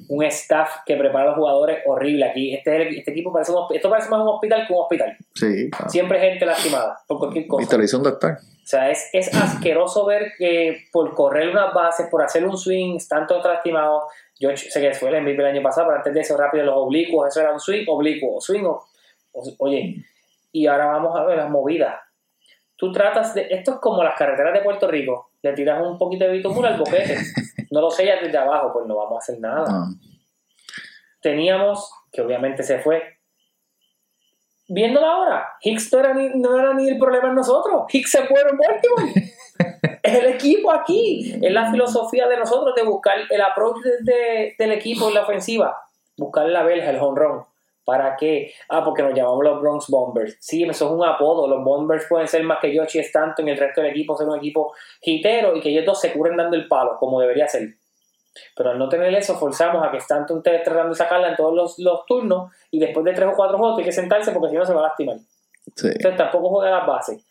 un staff que prepara a los jugadores horrible aquí. Este, este equipo parece un, esto parece más un hospital que un hospital. Sí, claro. Siempre gente lastimada por cualquier cosa. te lo hizo un doctor. O sea, es, es asqueroso ver que por correr unas bases, por hacer un swing, están todos lastimados. Yo sé que fue el MVP el año pasado, pero antes de eso, rápido, los oblicuos, eso era un swing, oblicuo, swing, o- o- oye. Y ahora vamos a ver las movidas. Tú tratas de. Esto es como las carreteras de Puerto Rico. Le tiras un poquito de bitumura al boquete. No lo sellas desde abajo, pues no vamos a hacer nada No. teníamos, que obviamente se fue. Viéndolo ahora, Hicks no era, ni, no era ni el problema en nosotros. Hicks se fue en Baltimore. es el equipo aquí. Es la filosofía de nosotros de buscar el approach desde, del equipo en la ofensiva. Buscar la verja, el honrón. ¿Para qué? Ah, porque nos llamamos los Bronx Bombers. Sí, eso es un apodo. Los Bombers pueden ser más que Yoshi Stanton y el resto del equipo ser un equipo hitero y que ellos dos se curen dando el palo, como debería ser. Pero al no tener eso, forzamos a que Stanton esté tratando de sacarla en todos los, los turnos y después de tres o cuatro juegos tiene que sentarse porque si no se va a lastimar. Sí. Entonces tampoco juega las bases.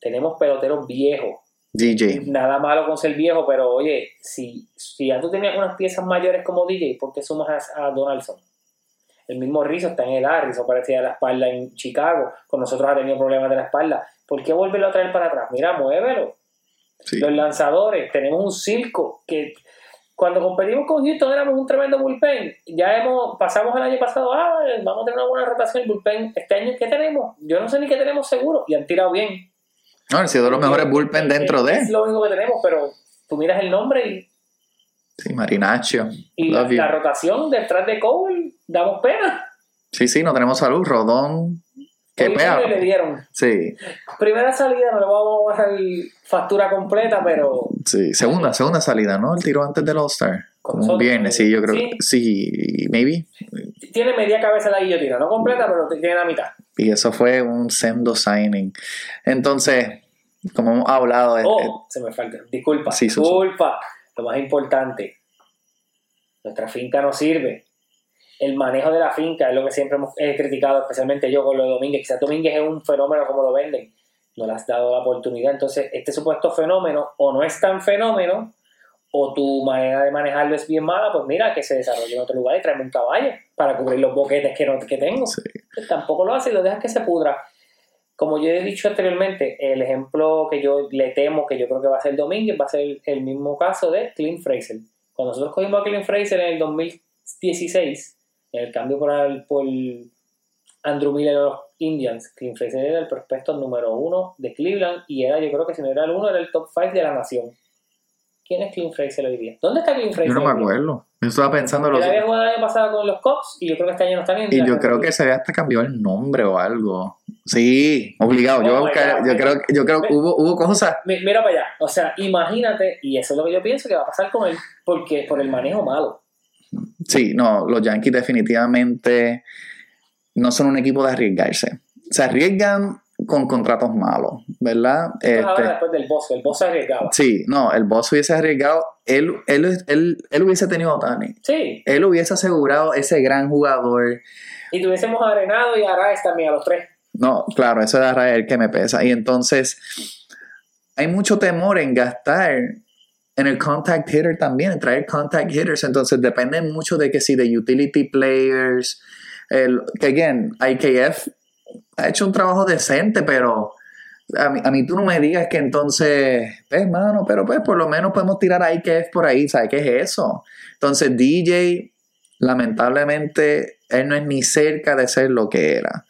Tenemos peloteros viejos. DJ. Nada malo con ser viejo, pero oye, si, si ya tú tenías unas piezas mayores como DJ, ¿por qué sumas a, a Donaldson? El mismo Rizzo está en edad, Rizzo parecía de la espalda en Chicago, con nosotros ha tenido problemas de la espalda. ¿Por qué volverlo a traer para atrás? Mira, muévelo. Sí. Los lanzadores, tenemos un circo que cuando competimos con Houston éramos un tremendo bullpen. Ya hemos, pasamos el año pasado, ah, vamos a tener una buena rotación el bullpen. Este año, ¿qué tenemos? Yo no sé ni qué tenemos seguro. Y han tirado bien. No, han sido los mejores bullpen dentro Es de. lo único que tenemos, pero tú miras el nombre y, Sí, Marinaccio. y la, la rotación detrás de Cole, damos pena. Sí, sí, no tenemos salud. Rodón. Qué pea. le dieron. Sí, Primera salida, no le vamos a bajar factura completa, pero sí. Segunda, segunda salida, ¿no? El tiro antes del All-Star. Como un viernes, sí, yo creo. sí. Sí, maybe. tiene media cabeza la guillotina. No completa, pero tiene la mitad. Y eso fue un sendo signing. Entonces, como hemos hablado, eh, Oh, se me falta. Disculpa, Sí, disculpa. Lo más importante, nuestra finca no sirve. El manejo de la finca es lo que siempre hemos criticado, especialmente yo con lo de Domínguez. Quizás Domínguez es un fenómeno como lo venden. No le has dado la oportunidad. Entonces, este supuesto fenómeno o no es tan fenómeno o tu manera de manejarlo es bien mala, pues mira, que se desarrolle en otro lugar y tráeme un caballo para cubrir los boquetes que, no, que tengo. sí. Pues tampoco lo hace y lo dejas que se pudra. Como yo he dicho anteriormente, el ejemplo que yo le temo que yo creo que va a ser Domínguez va a ser el mismo caso de Clint Fraser. Cuando nosotros cogimos a Clint Fraser en el 2016, en el cambio por, el- por Andrew Miller a los Indians, Clint Fraser era el prospecto número uno de Cleveland y era, yo creo que si no era el uno, era el top 5 de la nación. ¿Quién es Clint Fraser hoy día? ¿Dónde está Clint Fraser? Yo no me acuerdo. Yo estaba pensando los. había jugado el año pasado con los Cubs y yo creo que este año no está ni Y yo creo que se había hasta cambiado el nombre o algo. Sí, obligado. Yo, voy a Oh my buscar- God, yo creo, yo creo que hubo, hubo cosas. Mi- Mira para allá, o sea, imagínate, y eso es lo que yo pienso que va a pasar con él, porque por el manejo malo. Sí, no, los Yankees definitivamente no son un equipo de arriesgarse. Se arriesgan con contratos malos, ¿verdad? Este, después del boss, el boss se arriesgaba. sí, no, el boss hubiese arriesgado, él, él, él, él hubiese tenido Otani. Sí, Él hubiese asegurado ese gran jugador. y tuviésemos a Arenado y a también, a los tres. No, claro, eso es Rael que me pesa. Y entonces hay mucho temor en gastar en el contact hitter también, traer contact hitters. Entonces depende mucho de que si de utility players, el, que again, IKF ha hecho un trabajo decente, pero a mí, a mí tú no me digas que entonces, pues, mano, pero pues por lo menos podemos tirar a IKF por ahí, ¿sabes qué es eso? Entonces DJ, lamentablemente, él no es ni cerca de ser lo que era.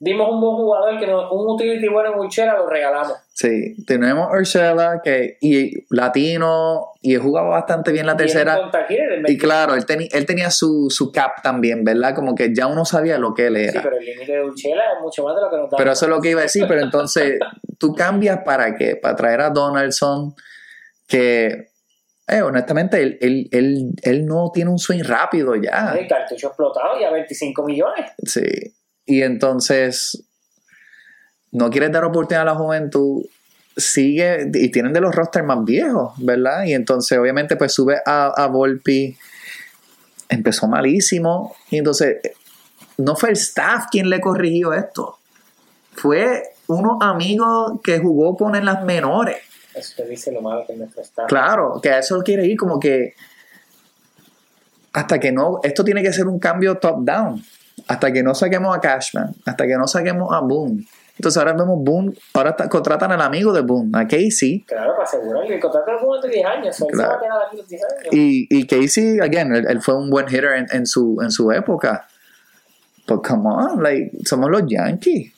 Dimos un buen jugador, que nos, un utility bueno en Urchela, lo regalamos. Sí, tenemos Ursula que y latino y jugaba bastante bien la tercera. el Y claro, él, teni- él tenía su, su cap también, ¿verdad? Como que ya uno sabía lo que él Sí, era. pero el límite de Urchela es mucho más de lo que nos da. Pero eso es lo que iba a decir, pero entonces tú cambias para qué? Para traer a Donaldson que, eh, honestamente, él, él, él, él no tiene un swing rápido ya. El cartucho explotado y a 25 millones. Sí. Y entonces, no quieres dar oportunidad a la juventud, sigue, y tienen de los rosters más viejos, ¿verdad? Y entonces, obviamente, pues sube a, a Volpi, empezó malísimo, y entonces, no fue el staff quien le corrigió esto, fue unos amigos que jugó con en las menores. Eso te dice lo malo que es nuestro staff. Claro, que a eso quiere ir como que hasta que no, esto tiene que ser un cambio top down, hasta que no saquemos a Cashman, hasta que no saquemos a Boone. Entonces ahora vemos Boone, ahora contratan al amigo de Boone, a Casey, Claro, para asegurarle. El contrato es como de 10 años. Él se Claro. va a quedar aquí los 10 años. y, y Casey, again, él, él fue un buen hitter en, en su, en su época. But come on, like, somos los Yankees.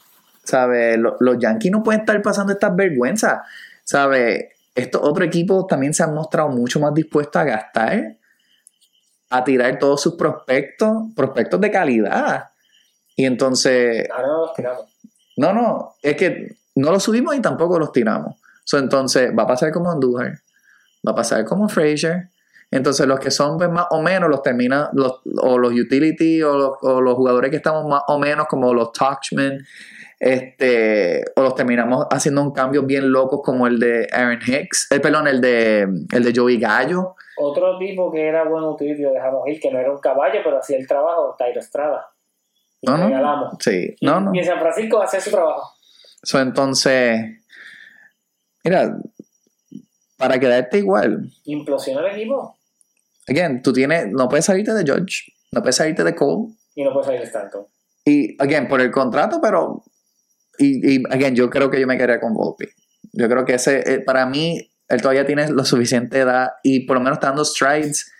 ¿Sabes? Lo- Los, Yankees no pueden estar pasando estas vergüenzas. ¿Sabes? Estos otros equipos también se han mostrado mucho más dispuestos a gastar, a tirar todos sus prospectos, prospectos de calidad. Y entonces, Ahora no los tiramos. No, no, es que no los subimos y tampoco los tiramos. So, entonces, va a pasar como Andújar, va a pasar como Frazier. Entonces, los que son pues, más o menos, los termina, los, o los utility, o los, o los jugadores que estamos más o menos, como los Touchmen, este, o los terminamos haciendo un cambio bien locos, como el de Aaron Hicks, el perdón, el de, el de Joey Gallo. Otro tipo que era bueno utility dejamos ir, que no era un caballo, pero hacía el trabajo, Tyro Estrada. Y No. Sí, Y, no, no. y en San Francisco hacía su trabajo. So, entonces, mira, para quedarte igual, Implosiona el equipo again, tú tienes, no puedes salirte de George, no puedes salirte de Cole, y no puede salir de Stanton. y, again, por el contrato, pero, y, y again, yo creo que yo me quedaría con Volpe. Yo creo que ese, eh, para mí, él todavía tiene lo suficiente edad y por lo menos está dando strides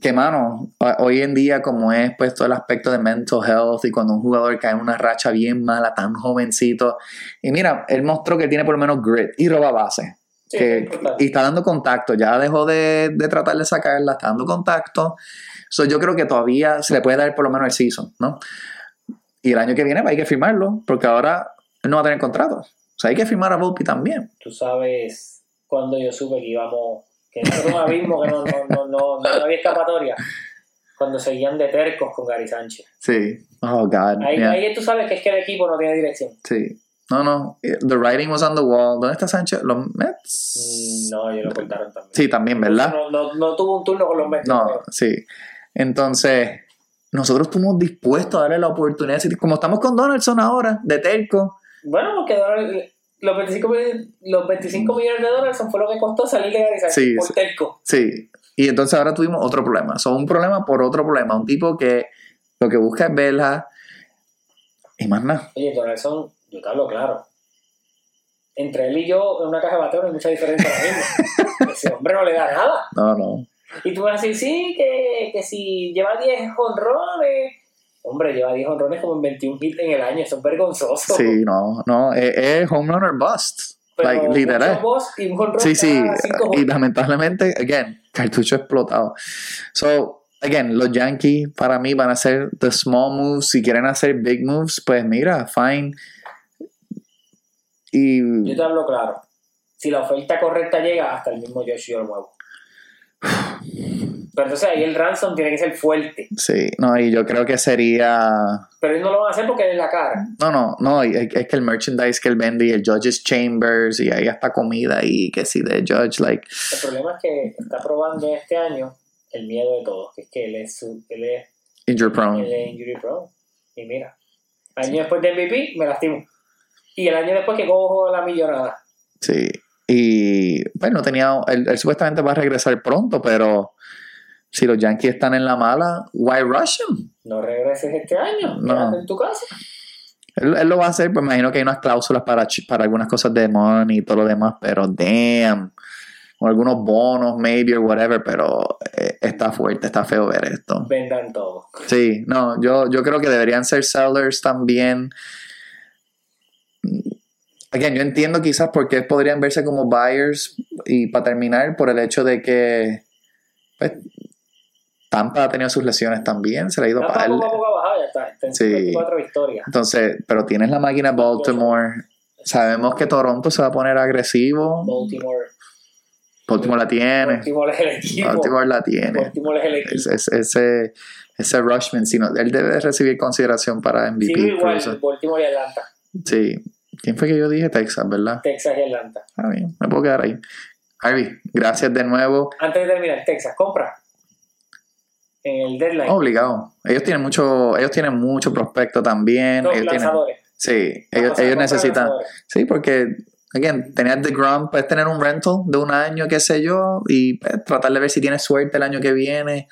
que, mano, hoy en día, como es pues todo el aspecto de mental health y cuando un jugador cae en una racha bien mala, tan jovencito, y mira, él mostró que tiene por lo menos grit y roba base. Sí, que- y está dando contacto, ya dejó de, de tratar de sacarla, está dando contacto. So, yo creo que todavía se le puede dar por lo menos el season, ¿no? Y el año que viene pues, hay que firmarlo, porque ahora no va a tener contrato. O sea, hay que firmar a Volpi también. Tú sabes cuando yo supe que íbamos, que era un abismo, que no, no, no, no, no había escapatoria. Cuando seguían de tercos con Gary Sánchez. Sí. Oh, God. Ahí, yeah. ahí tú sabes que es que el equipo no tiene dirección. Sí. No, no. The writing was on the wall. ¿Dónde está Sánchez? ¿Los Mets? Mm, No, ellos lo cortaron también. Sí, también, ¿verdad? No, no, no tuvo un turno con los Mets. No, sí. Entonces, nosotros estuvimos dispuestos a darle la oportunidad. Como estamos con Donaldson ahora, de Terco. Bueno, porque Donald- los 25, mil- los 25 millones de dólares fue lo que costó salir Sánchez Sí, por. Telco. Sí. Y entonces ahora tuvimos otro problema. Son un problema por otro problema. Un tipo que lo que busca es verla y más nada. Oye, Donaldson, yo te hablo claro. Entre él y yo, en una caja de bateo no hay mucha diferencia ahora mismo. Ese hombre no le da nada. No, no. Y tú vas a decir, sí, que, que si lleva 10 honrones. Hombre, lleva 10 honrones como en 21 hits en el año. Eso es vergonzoso. Sí, no, no. Es, es home run or bust. Pero like, literal. y un Sí, sí. Y lamentablemente, again, cartucho explotado. So, again, los Yankees para mí van a hacer the small moves. Si quieren hacer big moves, pues mira, fine. Y Yo te hablo claro. Si la oferta correcta llega, hasta el mismo Josh yo lo muevo. Pero entonces ahí el ransom tiene que ser fuerte. sí, no, y yo creo que sería. Pero ellos no lo van a hacer porque es la cara. No, no, no, es que el merchandise que él vende y el Judge's Chambers y hay hasta comida y que si de Judge, like, El problema es que está probando este año el miedo de todos, que es que él es, su- él es, injury él prone. es injury prone. Y mira, año después de MVP me lastimo. Y el año después que cojo la millonada. Sí. Y pues no tenía. Él, él supuestamente va a regresar pronto, pero si los Yankees están en la mala, why rush him? No regreses este año, No. quédate en tu casa. Él, él lo va a hacer, pues imagino que hay unas cláusulas para, para algunas cosas de money y todo lo demás, pero damn. O algunos bonos, maybe, or whatever, pero eh, está fuerte, está feo ver esto. Vendan todo. Sí, no, yo, yo creo que deberían ser sellers también. Again, yo entiendo quizás por qué podrían verse como buyers y para terminar, por el hecho de que pues, Tampa ha tenido sus lesiones también, se le ha ido Tampa poco a poco ha bajado, ya está. Está en Sí. 54 victorias. Entonces, pero tienes la máquina Baltimore. Sabemos que Toronto se va a poner agresivo. Baltimore. Baltimore la tiene. Baltimore es el equipo. Baltimore la tiene. Baltimore es el equipo. Es- es- ese, ese Rushman, si no, él debe recibir consideración para MVP. Sí, igual. Baltimore y Atlanta. Sí. ¿Quién fue que yo dije? Texas, ¿verdad? Texas y Atlanta. Está bien, me puedo quedar ahí. Harvey, gracias de nuevo. Antes de terminar, Texas, compra. En el deadline. Obligado. Ellos tienen mucho, ellos tienen mucho prospecto también. los ellos tienen, sí, ellos, ellos necesitan. lanzadores. Sí, porque, again, tener The Grum, puedes tener un rental de un año, qué sé yo, y pues, tratar de ver si tienes suerte el año que viene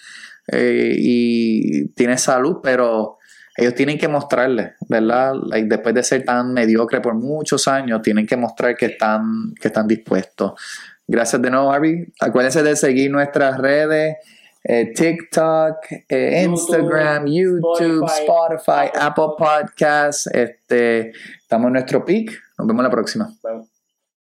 eh, y tienes salud, pero ellos tienen que mostrarle, ¿verdad? Like, después de ser tan mediocre por muchos años, tienen que mostrar que están, que están dispuestos. Gracias de nuevo, Harvey. Acuérdense de seguir nuestras redes. Eh, TikTok, eh, Instagram, YouTube, Spotify, Spotify, Apple Podcasts. Este, estamos en nuestro peak. Nos vemos la próxima.